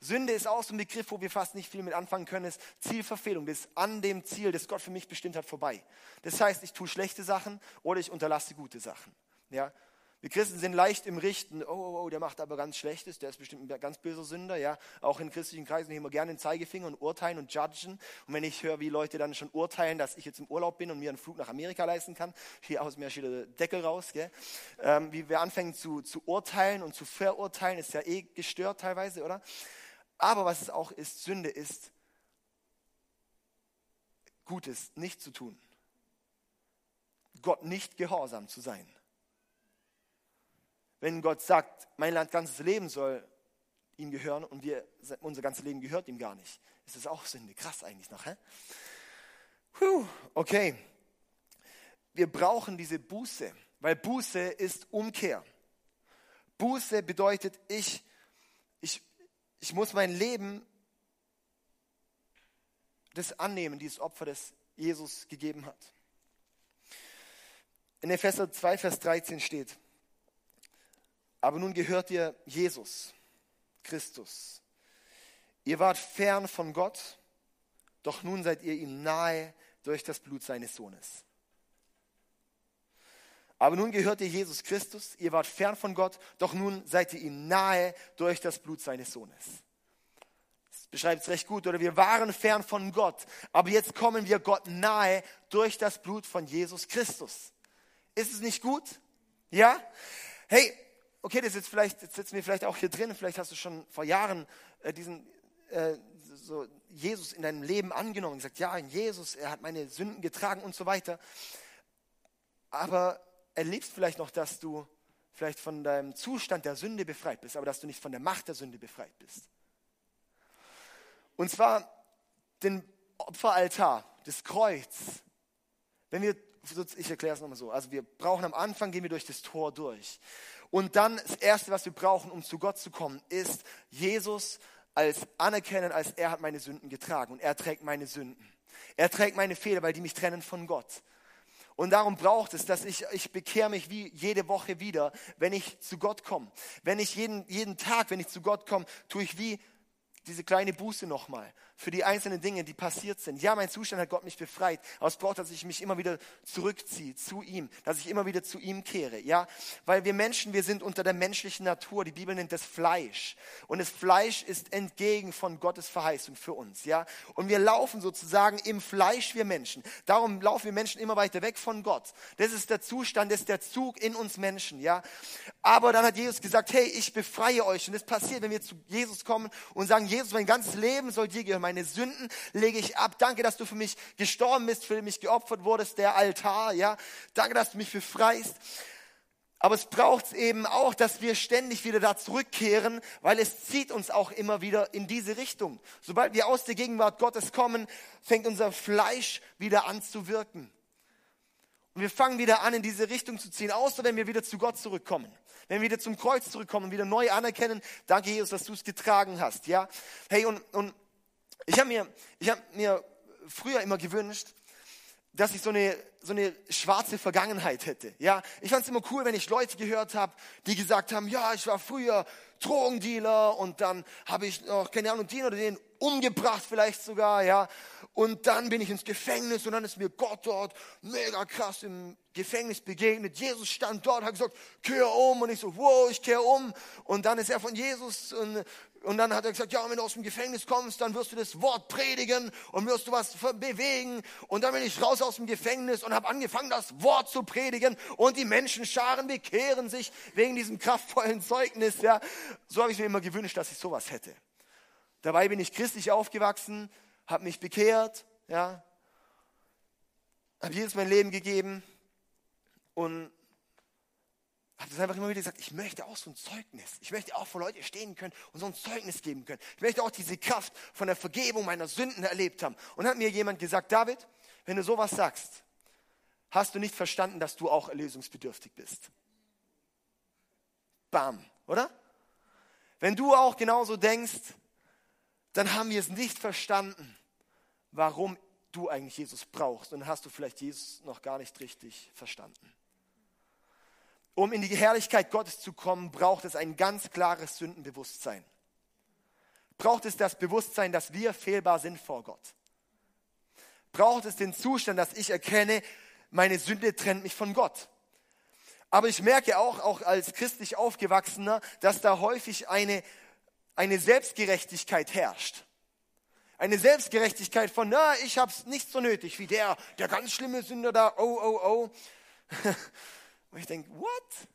Sünde ist auch so ein Begriff, wo wir fast nicht viel mit anfangen können, ist Zielverfehlung, das ist an dem Ziel, das Gott für mich bestimmt hat, vorbei. Das heißt, ich tue schlechte Sachen oder ich unterlasse gute Sachen. Ja? Wir Christen sind leicht im Richten, oh, oh, oh, der macht aber ganz Schlechtes, der ist bestimmt ein ganz böser Sünder. Ja? Auch in christlichen Kreisen nehmen wir gerne den Zeigefinger und urteilen und judgen. Und wenn ich höre, wie Leute dann schon urteilen, dass ich jetzt im Urlaub bin und mir einen Flug nach Amerika leisten kann, hier aus mir steht der Deckel raus, gell? Ähm, wie wir anfangen zu, zu urteilen und zu verurteilen, ist ja eh gestört teilweise, oder? Aber was es auch ist, Sünde ist, Gutes nicht zu tun. Gott nicht gehorsam zu sein. Wenn Gott sagt, mein Land ganzes Leben soll ihm gehören und wir, unser ganzes Leben gehört ihm gar nicht, ist das auch Sünde. Krass eigentlich noch. Hä? Puh, okay. Wir brauchen diese Buße, weil Buße ist Umkehr. Buße bedeutet, ich, ich ich muss mein Leben das annehmen, dieses Opfer, das Jesus gegeben hat. In Epheser 2, Vers 13 steht, aber nun gehört ihr Jesus, Christus. Ihr wart fern von Gott, doch nun seid ihr ihm nahe durch das Blut seines Sohnes. Aber nun gehört ihr Jesus Christus, ihr wart fern von Gott, doch nun seid ihr ihm nahe durch das Blut seines Sohnes. Das beschreibt es recht gut, oder wir waren fern von Gott, aber jetzt kommen wir Gott nahe durch das Blut von Jesus Christus. Ist es nicht gut? Ja? Hey, okay, das ist vielleicht, jetzt sitzen wir vielleicht auch hier drin, vielleicht hast du schon vor Jahren äh, diesen äh, so Jesus in deinem Leben angenommen und gesagt, ja, Jesus, er hat meine Sünden getragen und so weiter. Aber erlebst vielleicht noch, dass du vielleicht von deinem Zustand der Sünde befreit bist, aber dass du nicht von der Macht der Sünde befreit bist. Und zwar den Opferaltar, das Kreuz. Wenn wir, ich erkläre es nochmal so, also wir brauchen am Anfang, gehen wir durch das Tor durch. Und dann das Erste, was wir brauchen, um zu Gott zu kommen, ist Jesus als anerkennen, als er hat meine Sünden getragen und er trägt meine Sünden. Er trägt meine Fehler, weil die mich trennen von Gott. Und darum braucht es, dass ich, ich bekehre mich wie jede Woche wieder, wenn ich zu Gott komme. Wenn ich jeden, jeden Tag, wenn ich zu Gott komme, tue ich wie diese kleine Buße nochmal für die einzelnen Dinge, die passiert sind. Ja, mein Zustand hat Gott mich befreit, aber es braucht, dass ich mich immer wieder zurückziehe zu ihm, dass ich immer wieder zu ihm kehre. Ja, weil wir Menschen, wir sind unter der menschlichen Natur. Die Bibel nennt das Fleisch und das Fleisch ist entgegen von Gottes Verheißung für uns. Ja, und wir laufen sozusagen im Fleisch, wir Menschen. Darum laufen wir Menschen immer weiter weg von Gott. Das ist der Zustand, das ist der Zug in uns Menschen. Ja, aber dann hat Jesus gesagt, hey, ich befreie euch und das passiert, wenn wir zu Jesus kommen und sagen, Jesus, mein ganzes Leben soll dir gehören meine Sünden lege ich ab. Danke, dass du für mich gestorben bist, für mich geopfert wurdest, der Altar, ja. Danke, dass du mich befreist. Aber es braucht eben auch, dass wir ständig wieder da zurückkehren, weil es zieht uns auch immer wieder in diese Richtung. Sobald wir aus der Gegenwart Gottes kommen, fängt unser Fleisch wieder an zu wirken. Und wir fangen wieder an, in diese Richtung zu ziehen, außer wenn wir wieder zu Gott zurückkommen. Wenn wir wieder zum Kreuz zurückkommen, wieder neu anerkennen, danke Jesus, dass du es getragen hast, ja. Hey, und, und ich habe mir, ich hab mir früher immer gewünscht, dass ich so eine, so eine schwarze Vergangenheit hätte. Ja, ich fand es immer cool, wenn ich Leute gehört habe, die gesagt haben, ja, ich war früher Drogendealer und dann habe ich noch, keine Ahnung, den oder den umgebracht vielleicht sogar, ja. Und dann bin ich ins Gefängnis und dann ist mir Gott dort mega krass im Gefängnis begegnet. Jesus stand dort, hat gesagt, kehr um. Und ich so, wow, ich kehr um. Und dann ist er von Jesus und, und dann hat er gesagt, ja, wenn du aus dem Gefängnis kommst, dann wirst du das Wort predigen und wirst du was bewegen. Und dann bin ich raus aus dem Gefängnis und habe angefangen, das Wort zu predigen. Und die Menschenscharen bekehren sich wegen diesem kraftvollen Zeugnis. Ja, so habe ich mir immer gewünscht, dass ich sowas hätte. Dabei bin ich christlich aufgewachsen, habe mich bekehrt, ja, habe Jesus mein Leben gegeben und habe das einfach immer wieder gesagt, ich möchte auch so ein Zeugnis. Ich möchte auch vor Leute stehen können und so ein Zeugnis geben können. Ich möchte auch diese Kraft von der Vergebung meiner Sünden erlebt haben. Und hat mir jemand gesagt, David, wenn du sowas sagst, hast du nicht verstanden, dass du auch erlösungsbedürftig bist. Bam, oder? Wenn du auch genauso denkst, dann haben wir es nicht verstanden, warum du eigentlich Jesus brauchst. Und dann hast du vielleicht Jesus noch gar nicht richtig verstanden. Um in die Herrlichkeit Gottes zu kommen, braucht es ein ganz klares Sündenbewusstsein. Braucht es das Bewusstsein, dass wir fehlbar sind vor Gott. Braucht es den Zustand, dass ich erkenne, meine Sünde trennt mich von Gott. Aber ich merke auch, auch als christlich Aufgewachsener, dass da häufig eine, eine Selbstgerechtigkeit herrscht. Eine Selbstgerechtigkeit von, na, ich hab's nicht so nötig wie der, der ganz schlimme Sünder da, oh, oh, oh. Und ich denke, what?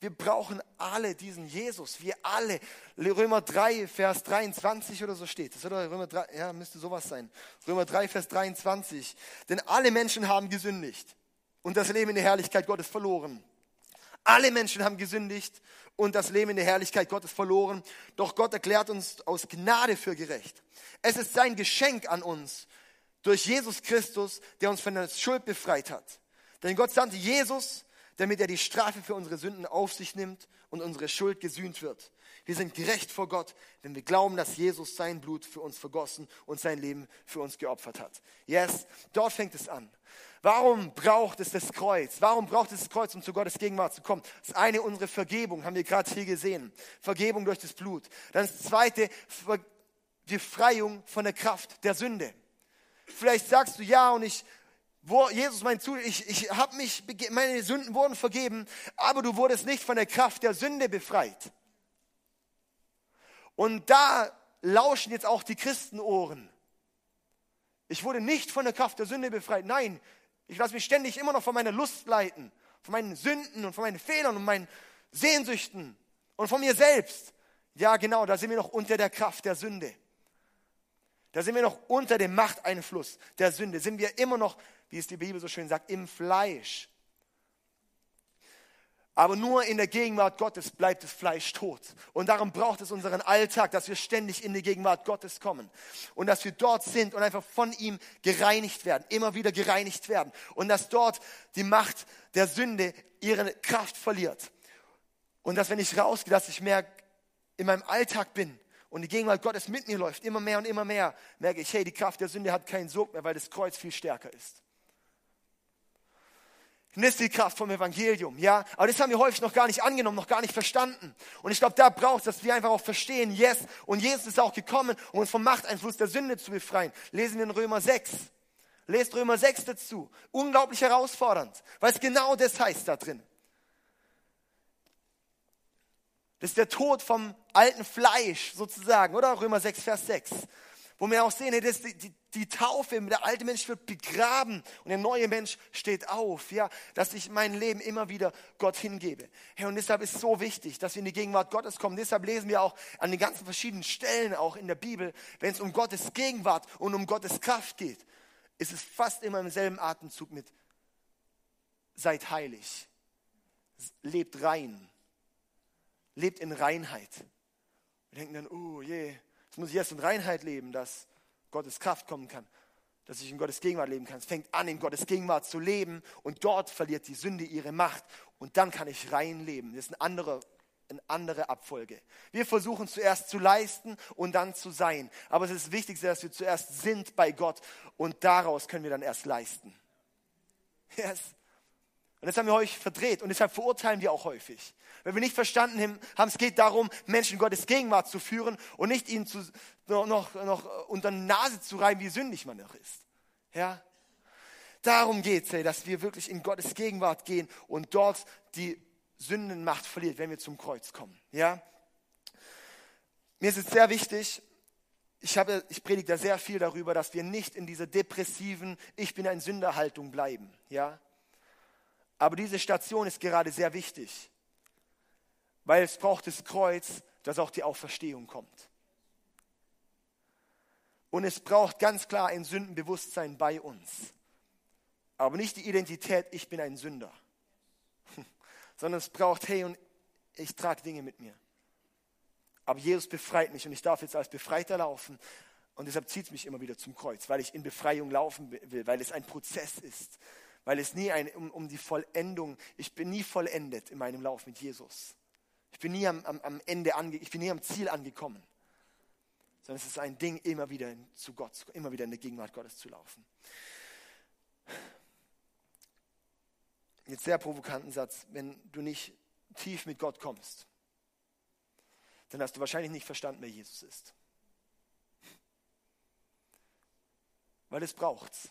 Wir brauchen alle diesen Jesus. Wir alle. Römer 3, Vers 23 oder so steht das, oder? Römer 3, ja, müsste sowas sein. Römer 3, Vers 23. Denn alle Menschen haben gesündigt und das Leben in der Herrlichkeit Gottes verloren. Alle Menschen haben gesündigt und das Leben in der Herrlichkeit Gottes verloren. Doch Gott erklärt uns aus Gnade für gerecht. Es ist sein Geschenk an uns durch Jesus Christus, der uns von der Schuld befreit hat. Denn Gott sandte Jesus, damit er die Strafe für unsere Sünden auf sich nimmt und unsere Schuld gesühnt wird. Wir sind gerecht vor Gott, wenn wir glauben, dass Jesus sein Blut für uns vergossen und sein Leben für uns geopfert hat. Yes, dort fängt es an. Warum braucht es das Kreuz? Warum braucht es das Kreuz, um zu Gottes Gegenwart zu kommen? Das eine, unsere Vergebung, haben wir gerade hier gesehen. Vergebung durch das Blut. Dann das zweite, Befreiung von der Kraft der Sünde. Vielleicht sagst du ja und ich wo Jesus mein zu, ich, ich habe mich, meine Sünden wurden vergeben, aber du wurdest nicht von der Kraft der Sünde befreit. Und da lauschen jetzt auch die Christenohren. Ich wurde nicht von der Kraft der Sünde befreit. Nein, ich lasse mich ständig immer noch von meiner Lust leiten, von meinen Sünden und von meinen Fehlern und meinen Sehnsüchten und von mir selbst. Ja, genau, da sind wir noch unter der Kraft der Sünde. Da sind wir noch unter dem Machteinfluss der Sünde. Sind wir immer noch wie es die Bibel so schön sagt, im Fleisch. Aber nur in der Gegenwart Gottes bleibt das Fleisch tot. Und darum braucht es unseren Alltag, dass wir ständig in die Gegenwart Gottes kommen. Und dass wir dort sind und einfach von ihm gereinigt werden, immer wieder gereinigt werden. Und dass dort die Macht der Sünde ihre Kraft verliert. Und dass wenn ich rausgehe, dass ich mehr in meinem Alltag bin und die Gegenwart Gottes mit mir läuft, immer mehr und immer mehr, merke ich, hey, die Kraft der Sünde hat keinen Sog mehr, weil das Kreuz viel stärker ist. Und das ist die Kraft vom Evangelium, ja. Aber das haben wir häufig noch gar nicht angenommen, noch gar nicht verstanden. Und ich glaube, da braucht es, dass wir einfach auch verstehen, yes. Und Jesus ist auch gekommen, um uns vom Machteinfluss der Sünde zu befreien. Lesen wir in Römer 6. Lest Römer 6 dazu. Unglaublich herausfordernd, weil es genau das heißt da drin. Das ist der Tod vom alten Fleisch sozusagen, oder? Römer 6, Vers 6 wo wir auch sehen, hey, das, die, die Taufe, der alte Mensch wird begraben und der neue Mensch steht auf, ja, dass ich mein Leben immer wieder Gott hingebe. Hey, und deshalb ist es so wichtig, dass wir in die Gegenwart Gottes kommen. Deshalb lesen wir auch an den ganzen verschiedenen Stellen auch in der Bibel, wenn es um Gottes Gegenwart und um Gottes Kraft geht, ist es fast immer im selben Atemzug mit seid heilig, lebt rein, lebt in Reinheit. Wir denken dann, oh je, Jetzt muss ich erst in Reinheit leben, dass Gottes Kraft kommen kann, dass ich in Gottes Gegenwart leben kann. Es fängt an, in Gottes Gegenwart zu leben und dort verliert die Sünde ihre Macht und dann kann ich rein leben. Das ist eine andere, eine andere Abfolge. Wir versuchen zuerst zu leisten und dann zu sein. Aber es ist wichtig, dass wir zuerst sind bei Gott und daraus können wir dann erst leisten. Yes. Und das haben wir häufig verdreht und deshalb verurteilen wir auch häufig. Wenn wir nicht verstanden haben, es geht darum, Menschen Gottes Gegenwart zu führen und nicht ihnen zu, noch, noch, noch unter die Nase zu reiben, wie sündig man noch ist. Ja? Darum geht es, dass wir wirklich in Gottes Gegenwart gehen und dort die Sündenmacht verliert, wenn wir zum Kreuz kommen. Ja? Mir ist es sehr wichtig, ich, habe, ich predige da sehr viel darüber, dass wir nicht in dieser depressiven Ich bin ein Sünderhaltung bleiben. Ja? Aber diese Station ist gerade sehr wichtig weil es braucht das Kreuz, dass auch die Auferstehung kommt. Und es braucht ganz klar ein Sündenbewusstsein bei uns. Aber nicht die Identität, ich bin ein Sünder. Sondern es braucht, hey, und ich trage Dinge mit mir. Aber Jesus befreit mich und ich darf jetzt als Befreiter laufen. Und deshalb zieht es mich immer wieder zum Kreuz, weil ich in Befreiung laufen will, weil es ein Prozess ist. Weil es nie ein, um, um die Vollendung, ich bin nie vollendet in meinem Lauf mit Jesus. Ich bin nie am, am, am Ende ange, ich bin nie am Ziel angekommen. Sondern es ist ein Ding, immer wieder zu Gott, immer wieder in der Gegenwart Gottes zu laufen. jetzt sehr provokanten Satz, wenn du nicht tief mit Gott kommst, dann hast du wahrscheinlich nicht verstanden, wer Jesus ist. Weil es braucht's.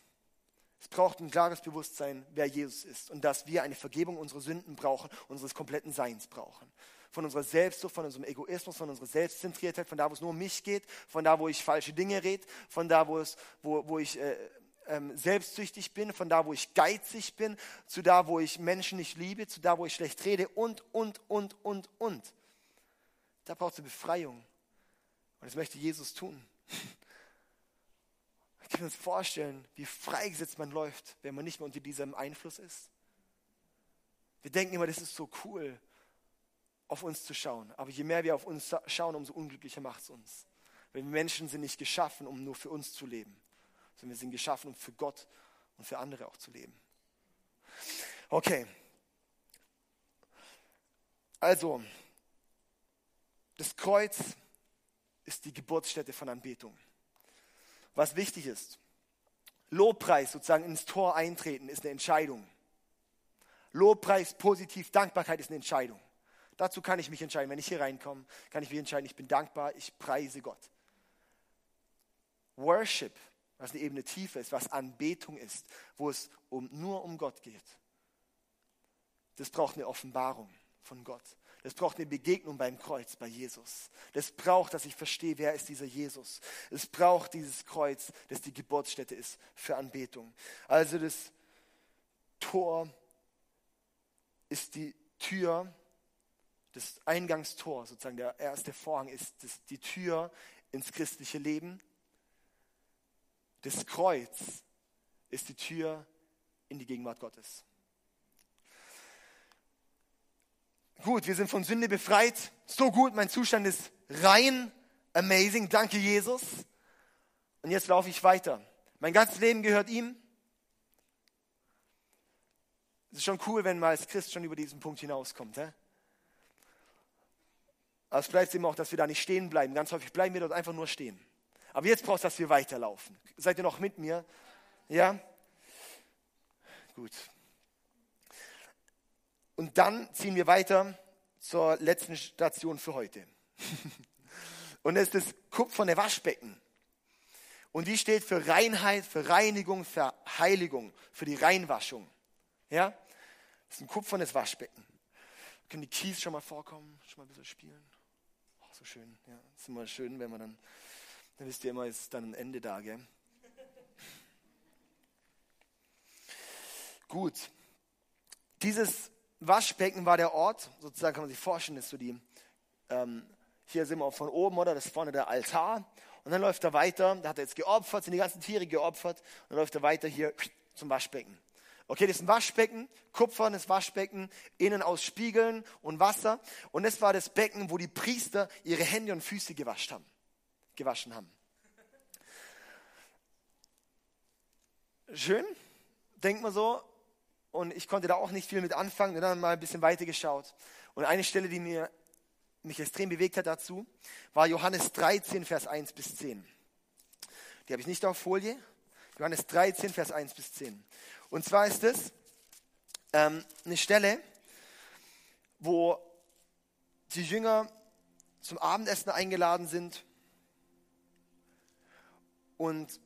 Es braucht ein klares Bewusstsein, wer Jesus ist und dass wir eine Vergebung unserer Sünden brauchen, unseres kompletten Seins brauchen. Von unserer Selbstsucht, von unserem Egoismus, von unserer Selbstzentriertheit, von da, wo es nur um mich geht, von da, wo ich falsche Dinge rede, von da, wo, es, wo, wo ich äh, ähm, selbstsüchtig bin, von da, wo ich geizig bin, zu da, wo ich Menschen nicht liebe, zu da, wo ich schlecht rede und, und, und, und, und. Da braucht es eine Befreiung. Und das möchte Jesus tun. Wir können uns vorstellen, wie freigesetzt man läuft, wenn man nicht mehr unter diesem Einfluss ist. Wir denken immer, das ist so cool, auf uns zu schauen. Aber je mehr wir auf uns schauen, umso unglücklicher macht es uns. Weil wir Menschen sind nicht geschaffen, um nur für uns zu leben, sondern wir sind geschaffen, um für Gott und für andere auch zu leben. Okay. Also, das Kreuz ist die Geburtsstätte von Anbetung was wichtig ist. Lobpreis, sozusagen ins Tor eintreten, ist eine Entscheidung. Lobpreis, positiv, Dankbarkeit ist eine Entscheidung. Dazu kann ich mich entscheiden. Wenn ich hier reinkomme, kann ich mich entscheiden, ich bin dankbar, ich preise Gott. Worship, was eine Ebene tiefer ist, was Anbetung ist, wo es um, nur um Gott geht. Das braucht eine Offenbarung von Gott. Das braucht eine Begegnung beim Kreuz, bei Jesus. Das braucht, dass ich verstehe, wer ist dieser Jesus. Es braucht dieses Kreuz, das die Geburtsstätte ist für Anbetung. Also das Tor ist die Tür, das Eingangstor, sozusagen der erste Vorhang ist das, die Tür ins christliche Leben. Das Kreuz ist die Tür in die Gegenwart Gottes. Gut, wir sind von Sünde befreit. So gut, mein Zustand ist rein. Amazing, danke Jesus. Und jetzt laufe ich weiter. Mein ganzes Leben gehört ihm. Es ist schon cool, wenn man als Christ schon über diesen Punkt hinauskommt. Hä? Aber es bleibt eben auch, dass wir da nicht stehen bleiben. Ganz häufig bleiben wir dort einfach nur stehen. Aber jetzt braucht es, dass wir weiterlaufen. Seid ihr noch mit mir? Ja? Gut. Und dann ziehen wir weiter zur letzten Station für heute. Und das ist das kupferne Waschbecken. Und die steht für Reinheit, für Reinigung, für Heiligung, für die Reinwaschung. Ja? Das ist ein kupfernes Waschbecken. Können die Keys schon mal vorkommen, schon mal ein bisschen spielen? So schön. Ja, ist immer schön, wenn man dann, dann wisst ihr immer, ist dann ein Ende da, gell? Gut. Dieses Waschbecken war der Ort, sozusagen kann man sich vorstellen, ist so die, ähm, hier sind wir auch von oben, oder? Das ist vorne der Altar. Und dann läuft er weiter, da hat er jetzt geopfert, sind die ganzen Tiere geopfert. Und dann läuft er weiter hier zum Waschbecken. Okay, das ist ein Waschbecken, kupfernes Waschbecken, innen aus Spiegeln und Wasser. Und das war das Becken, wo die Priester ihre Hände und Füße gewaschen haben. Gewaschen haben. Schön, denkt man so, und ich konnte da auch nicht viel mit anfangen und dann mal ein bisschen weiter geschaut. Und eine Stelle, die mir, mich extrem bewegt hat dazu, war Johannes 13, Vers 1 bis 10. Die habe ich nicht auf Folie. Johannes 13, Vers 1 bis 10. Und zwar ist es ähm, eine Stelle, wo die Jünger zum Abendessen eingeladen sind und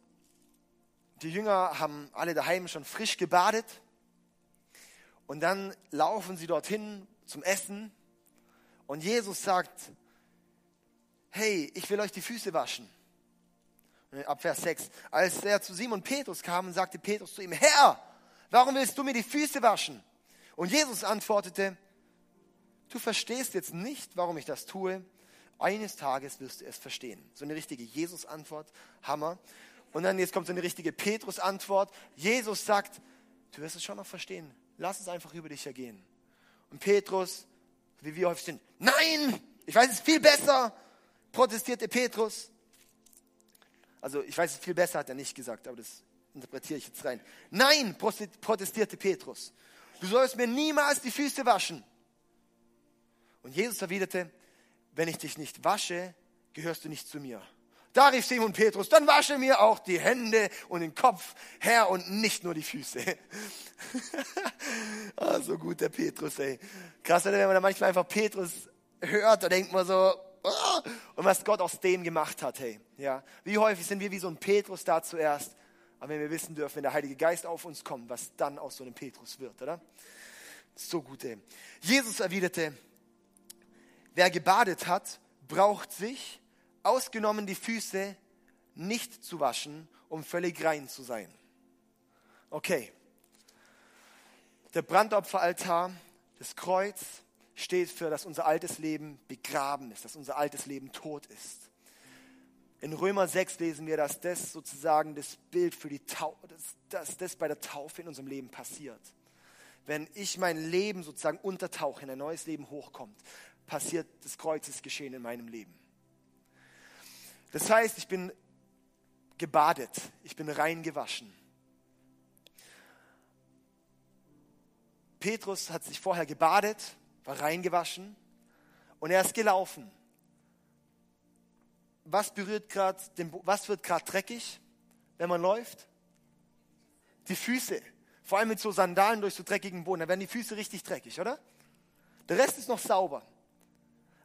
die Jünger haben alle daheim schon frisch gebadet und dann laufen sie dorthin zum Essen und Jesus sagt, hey, ich will euch die Füße waschen. Ab Vers 6. Als er zu Simon Petrus kam, sagte Petrus zu ihm, Herr, warum willst du mir die Füße waschen? Und Jesus antwortete, du verstehst jetzt nicht, warum ich das tue. Eines Tages wirst du es verstehen. So eine richtige Jesus-Antwort, Hammer. Und dann jetzt kommt so eine richtige Petrus-Antwort. Jesus sagt, du wirst es schon noch verstehen lass es einfach über dich ergehen. Und Petrus, wie wir häufig sind, nein, ich weiß es viel besser, protestierte Petrus. Also ich weiß es viel besser, hat er nicht gesagt, aber das interpretiere ich jetzt rein. Nein, protestierte Petrus, du sollst mir niemals die Füße waschen. Und Jesus erwiderte, wenn ich dich nicht wasche, gehörst du nicht zu mir. Da rief Simon Petrus, dann wasche mir auch die Hände und den Kopf, Herr, und nicht nur die Füße. ah, so gut, der Petrus, ey. Krass, wenn man da manchmal einfach Petrus hört, da denkt man so, oh, und was Gott aus dem gemacht hat, hey. Ja. Wie häufig sind wir wie so ein Petrus da zuerst, aber wenn wir wissen dürfen, wenn der Heilige Geist auf uns kommt, was dann aus so einem Petrus wird, oder? So gut, ey. Jesus erwiderte, wer gebadet hat, braucht sich, ausgenommen die Füße, nicht zu waschen, um völlig rein zu sein. Okay. Der Brandopferaltar, das Kreuz steht für, dass unser altes Leben begraben ist, dass unser altes Leben tot ist. In Römer 6 lesen wir, dass das sozusagen das Bild für die Taufe, dass, dass das bei der Taufe in unserem Leben passiert. Wenn ich mein Leben sozusagen untertauche, in ein neues Leben hochkommt, passiert das Kreuzesgeschehen in meinem Leben. Das heißt, ich bin gebadet, ich bin rein gewaschen. Petrus hat sich vorher gebadet, war reingewaschen und er ist gelaufen was berührt gerade, was wird gerade dreckig, wenn man läuft? Die Füße. Vor allem mit so Sandalen durch so dreckigen Boden. Da werden die Füße richtig dreckig, oder? Der Rest ist noch sauber.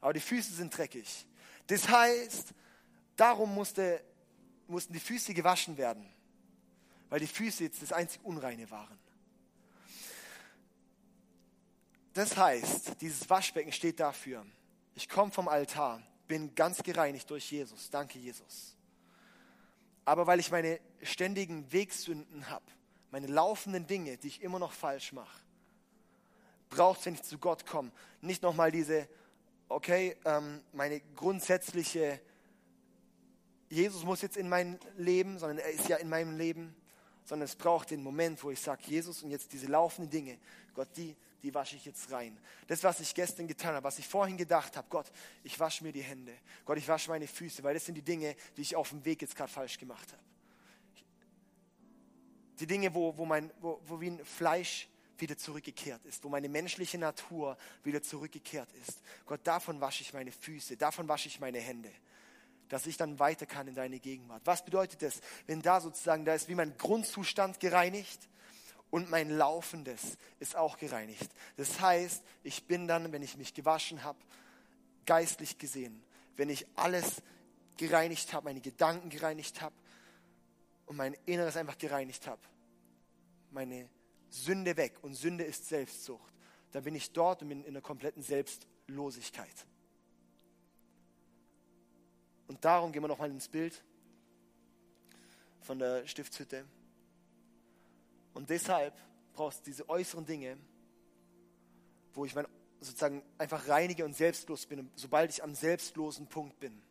Aber die Füße sind dreckig. Das heißt, darum musste, mussten die Füße gewaschen werden. Weil die Füße jetzt das einzig Unreine waren. Das heißt, dieses Waschbecken steht dafür. Ich komme vom Altar bin ganz gereinigt durch Jesus. Danke, Jesus. Aber weil ich meine ständigen Wegsünden habe, meine laufenden Dinge, die ich immer noch falsch mache, braucht es, wenn ich zu Gott komme, nicht nochmal diese, okay, ähm, meine grundsätzliche, Jesus muss jetzt in mein Leben, sondern er ist ja in meinem Leben, sondern es braucht den Moment, wo ich sage, Jesus und jetzt diese laufenden Dinge, Gott, die, die wasche ich jetzt rein. Das, was ich gestern getan habe, was ich vorhin gedacht habe, Gott, ich wasche mir die Hände. Gott, ich wasche meine Füße, weil das sind die Dinge, die ich auf dem Weg jetzt gerade falsch gemacht habe. Die Dinge, wo, wo, mein, wo, wo wie ein Fleisch wieder zurückgekehrt ist, wo meine menschliche Natur wieder zurückgekehrt ist. Gott, davon wasche ich meine Füße, davon wasche ich meine Hände dass ich dann weiter kann in deine Gegenwart. Was bedeutet das, wenn da sozusagen, da ist wie mein Grundzustand gereinigt und mein Laufendes ist auch gereinigt. Das heißt, ich bin dann, wenn ich mich gewaschen habe, geistlich gesehen, wenn ich alles gereinigt habe, meine Gedanken gereinigt habe und mein Inneres einfach gereinigt habe, meine Sünde weg und Sünde ist Selbstsucht, dann bin ich dort und bin in der kompletten Selbstlosigkeit. Und darum gehen wir nochmal ins Bild von der Stiftshütte. Und deshalb brauchst du diese äußeren Dinge, wo ich mein, sozusagen einfach reinige und selbstlos bin. Und sobald ich am selbstlosen Punkt bin,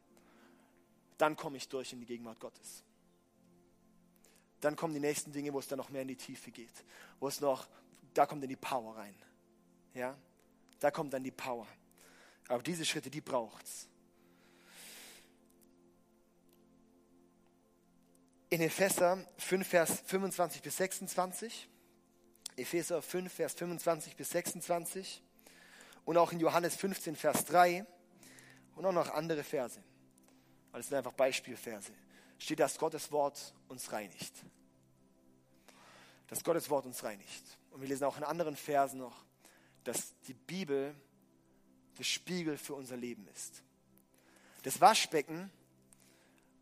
dann komme ich durch in die Gegenwart Gottes. Dann kommen die nächsten Dinge, wo es dann noch mehr in die Tiefe geht. Wo es noch, da kommt dann die Power rein. Ja? Da kommt dann die Power. Aber diese Schritte, die braucht in Epheser 5, Vers 25 bis 26. Epheser 5, Vers 25 bis 26. Und auch in Johannes 15, Vers 3. Und auch noch andere Verse. Weil das sind einfach Beispielverse. Steht, dass Gottes Wort uns reinigt. Dass Gottes Wort uns reinigt. Und wir lesen auch in anderen Versen noch, dass die Bibel das Spiegel für unser Leben ist. Das Waschbecken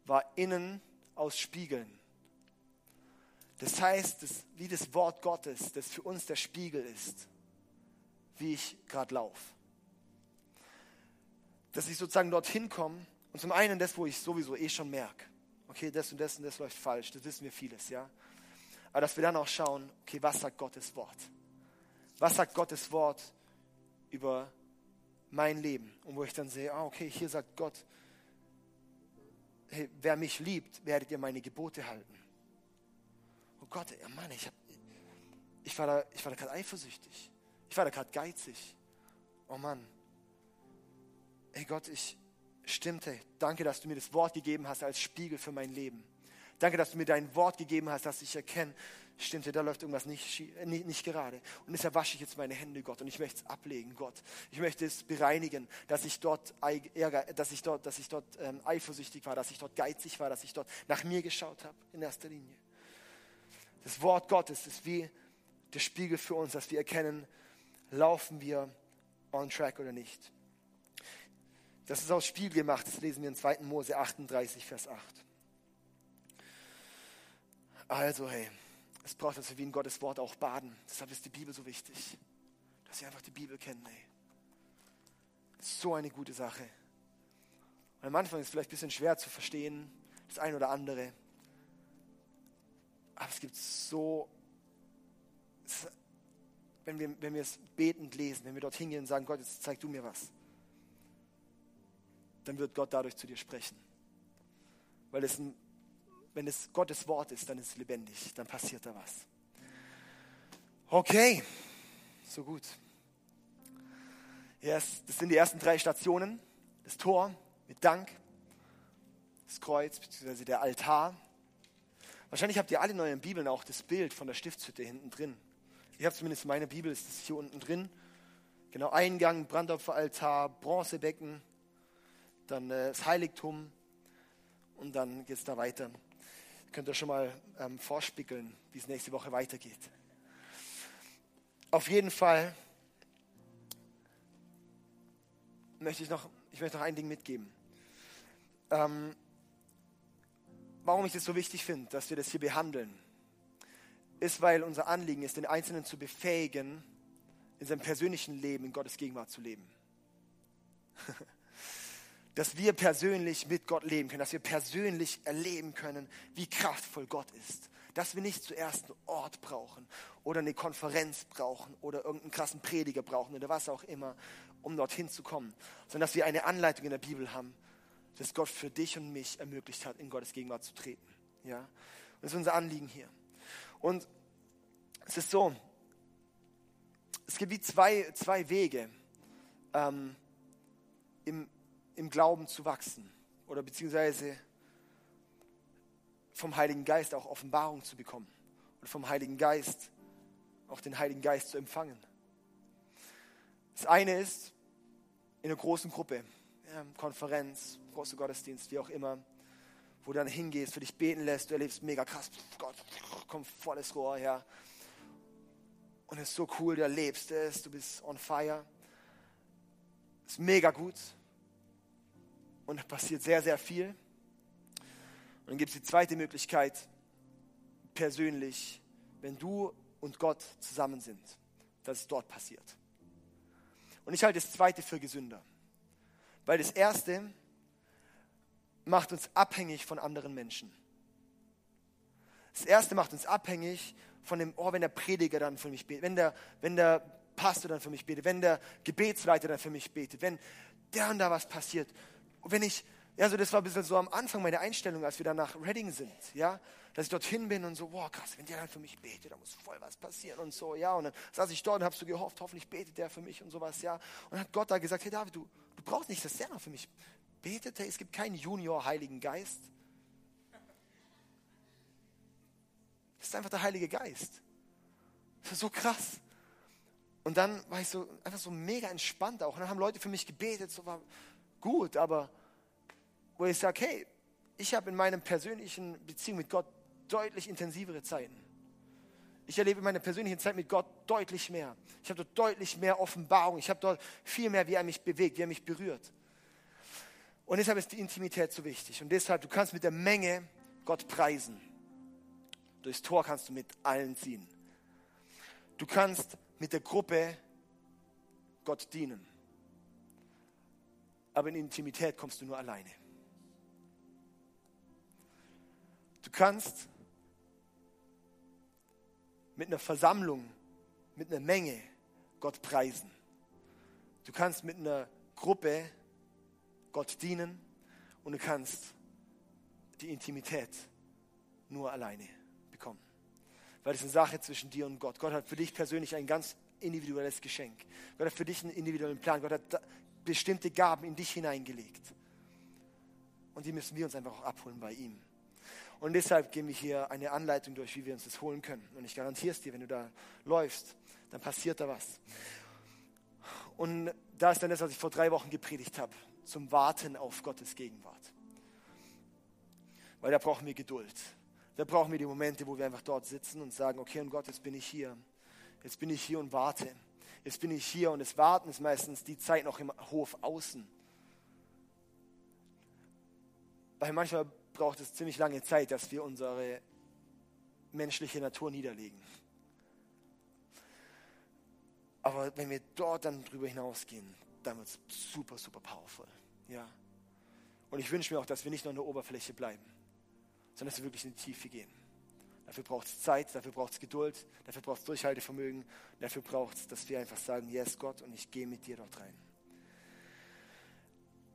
war innen aus Spiegeln. Das heißt, das, wie das Wort Gottes, das für uns der Spiegel ist, wie ich gerade laufe. Dass ich sozusagen dorthin komme und zum einen das, wo ich sowieso eh schon merke, okay, das und das und das läuft falsch, das wissen wir vieles, ja. Aber dass wir dann auch schauen, okay, was sagt Gottes Wort? Was sagt Gottes Wort über mein Leben? Und wo ich dann sehe, ah, okay, hier sagt Gott, hey, wer mich liebt, werdet ihr meine Gebote halten. Oh Gott, ja Mann, ich, hab, ich war da, ich war da gerade eifersüchtig. Ich war da gerade geizig. Oh Mann. Ey Gott, ich stimmte. Danke, dass du mir das Wort gegeben hast als Spiegel für mein Leben. Danke, dass du mir dein Wort gegeben hast, dass ich erkenne, stimmt, da läuft irgendwas nicht, nicht, nicht gerade. Und deshalb wasche ich jetzt meine Hände, Gott, und ich möchte es ablegen, Gott. Ich möchte es bereinigen, dass ich dort, Ärger, dass ich dort, dass ich dort ähm, eifersüchtig war, dass ich dort geizig war, dass ich dort nach mir geschaut habe, in erster Linie. Das Wort Gottes ist wie der Spiegel für uns, dass wir erkennen, laufen wir on track oder nicht. Das ist aus Spiel gemacht, das lesen wir in 2. Mose 38, Vers 8. Also, hey, es braucht, dass wir wie in Gottes Wort auch baden. Deshalb ist die Bibel so wichtig, dass wir einfach die Bibel kennen, ey. So eine gute Sache. Und am Anfang ist es vielleicht ein bisschen schwer zu verstehen, das eine oder andere. Aber es gibt so, wenn wir, wenn wir es betend lesen, wenn wir dort hingehen und sagen, Gott, jetzt zeig du mir was, dann wird Gott dadurch zu dir sprechen. Weil es ein wenn es Gottes Wort ist, dann ist es lebendig, dann passiert da was. Okay, so gut. Yes, das sind die ersten drei Stationen. Das Tor mit Dank, das Kreuz bzw. der Altar. Wahrscheinlich habt ihr alle in euren Bibeln auch das Bild von der Stiftshütte hinten drin. Ich habe zumindest meine Bibel, ist das hier unten drin. Genau, Eingang, Brandopferaltar, Bronzebecken, dann äh, das Heiligtum und dann geht es da weiter. Könnt ihr schon mal ähm, vorspiegeln, wie es nächste Woche weitergeht. Auf jeden Fall möchte ich noch, ich möchte noch ein Ding mitgeben. Ähm, warum ich das so wichtig finde, dass wir das hier behandeln, ist, weil unser Anliegen ist, den Einzelnen zu befähigen, in seinem persönlichen Leben in Gottes Gegenwart zu leben. dass wir persönlich mit Gott leben können, dass wir persönlich erleben können, wie kraftvoll Gott ist. Dass wir nicht zuerst einen Ort brauchen oder eine Konferenz brauchen oder irgendeinen krassen Prediger brauchen oder was auch immer, um dorthin zu kommen, sondern dass wir eine Anleitung in der Bibel haben, dass Gott für dich und mich ermöglicht hat, in Gottes Gegenwart zu treten. Ja? Das ist unser Anliegen hier. Und es ist so, es gibt wie zwei, zwei Wege ähm, im, im Glauben zu wachsen oder beziehungsweise vom Heiligen Geist auch Offenbarung zu bekommen und vom Heiligen Geist auch den Heiligen Geist zu empfangen. Das eine ist in einer großen Gruppe, Konferenz, großer Gottesdienst, wie auch immer, wo du dann hingehst, für dich beten lässt, du erlebst mega krass, Gott, kommt volles Rohr, ja. Und es ist so cool, du erlebst es, du bist on fire. Es ist mega gut und passiert sehr, sehr viel. Und dann gibt es die zweite Möglichkeit, persönlich, wenn du und Gott zusammen sind, dass es dort passiert. Und ich halte das zweite für gesünder, weil das erste macht uns abhängig von anderen Menschen. Das erste macht uns abhängig von dem, oh, wenn der Prediger dann für mich betet, wenn der, wenn der Pastor dann für mich betet, wenn der Gebetsleiter dann für mich betet, wenn der und da was passiert, und wenn ich, ja, so das war ein bisschen so am Anfang meine Einstellung, als wir dann nach Reading sind, ja, dass ich dorthin bin und so, boah, krass, wenn der dann für mich betet, da muss voll was passieren und so, ja, und dann saß ich dort und hab so gehofft, hoffentlich betet der für mich und sowas, ja, und dann hat Gott da gesagt, hey David, du, du brauchst nicht, dass der noch für mich betet, hey, es gibt keinen Junior-Heiligen Geist. Das ist einfach der Heilige Geist. Das ist so krass. Und dann war ich so einfach so mega entspannt auch. Und dann haben Leute für mich gebetet, so war, gut, aber wo ich sage, hey, ich habe in meiner persönlichen Beziehung mit Gott deutlich intensivere Zeiten. Ich erlebe in meiner persönlichen Zeit mit Gott deutlich mehr. Ich habe dort deutlich mehr Offenbarung. Ich habe dort viel mehr, wie er mich bewegt, wie er mich berührt. Und deshalb ist die Intimität so wichtig. Und deshalb, du kannst mit der Menge Gott preisen. Durchs Tor kannst du mit allen ziehen. Du kannst mit der Gruppe Gott dienen aber in Intimität kommst du nur alleine. Du kannst mit einer Versammlung, mit einer Menge Gott preisen. Du kannst mit einer Gruppe Gott dienen und du kannst die Intimität nur alleine bekommen. Weil es eine Sache zwischen dir und Gott. Gott hat für dich persönlich ein ganz individuelles Geschenk. Gott hat für dich einen individuellen Plan. Gott hat bestimmte Gaben in dich hineingelegt. Und die müssen wir uns einfach auch abholen bei ihm. Und deshalb geben wir hier eine Anleitung durch, wie wir uns das holen können. Und ich garantiere es dir, wenn du da läufst, dann passiert da was. Und da ist dann das, was ich vor drei Wochen gepredigt habe, zum Warten auf Gottes Gegenwart. Weil da brauchen wir Geduld. Da brauchen wir die Momente, wo wir einfach dort sitzen und sagen, okay, und Gott, jetzt bin ich hier. Jetzt bin ich hier und warte. Jetzt bin ich hier und das Warten ist meistens die Zeit noch im Hof außen. Weil manchmal braucht es ziemlich lange Zeit, dass wir unsere menschliche Natur niederlegen. Aber wenn wir dort dann drüber hinausgehen, dann wird es super, super powerful. Ja. Und ich wünsche mir auch, dass wir nicht nur an der Oberfläche bleiben, sondern dass wir wirklich in die Tiefe gehen. Dafür braucht es Zeit, dafür braucht es Geduld, dafür braucht es Durchhaltevermögen, dafür braucht es, dass wir einfach sagen, yes Gott, und ich gehe mit dir dort rein.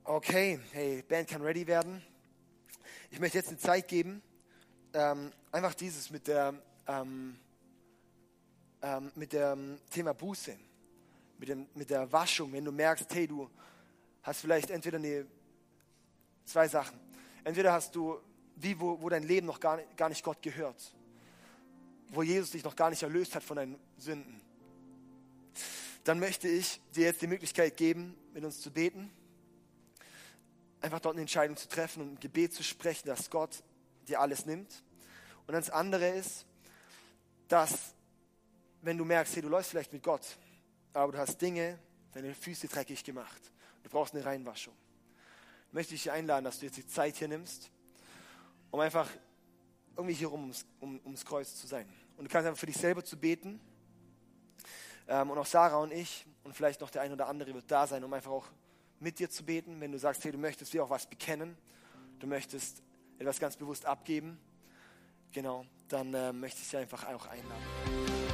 Okay, hey, Band kann ready werden. Ich möchte jetzt eine Zeit geben, ähm, einfach dieses mit der, ähm, ähm, mit dem Thema Buße, mit, dem, mit der Waschung, wenn du merkst, hey, du hast vielleicht entweder eine, zwei Sachen. Entweder hast du, wie wo, wo dein Leben noch gar, gar nicht Gott gehört, wo Jesus dich noch gar nicht erlöst hat von deinen Sünden. Dann möchte ich dir jetzt die Möglichkeit geben, mit uns zu beten einfach dort eine Entscheidung zu treffen und ein Gebet zu sprechen, dass Gott dir alles nimmt. Und das andere ist, dass wenn du merkst, hey, du läufst vielleicht mit Gott, aber du hast Dinge, deine Füße dreckig gemacht, du brauchst eine Reinwaschung, möchte ich dich einladen, dass du jetzt die Zeit hier nimmst, um einfach irgendwie hier rum ums, um, ums Kreuz zu sein. Und du kannst einfach für dich selber zu beten. Ähm, und auch Sarah und ich und vielleicht noch der ein oder andere wird da sein, um einfach auch mit dir zu beten, wenn du sagst, hey, du möchtest dir auch was bekennen, du möchtest etwas ganz bewusst abgeben, genau, dann äh, möchte ich dich einfach auch einladen.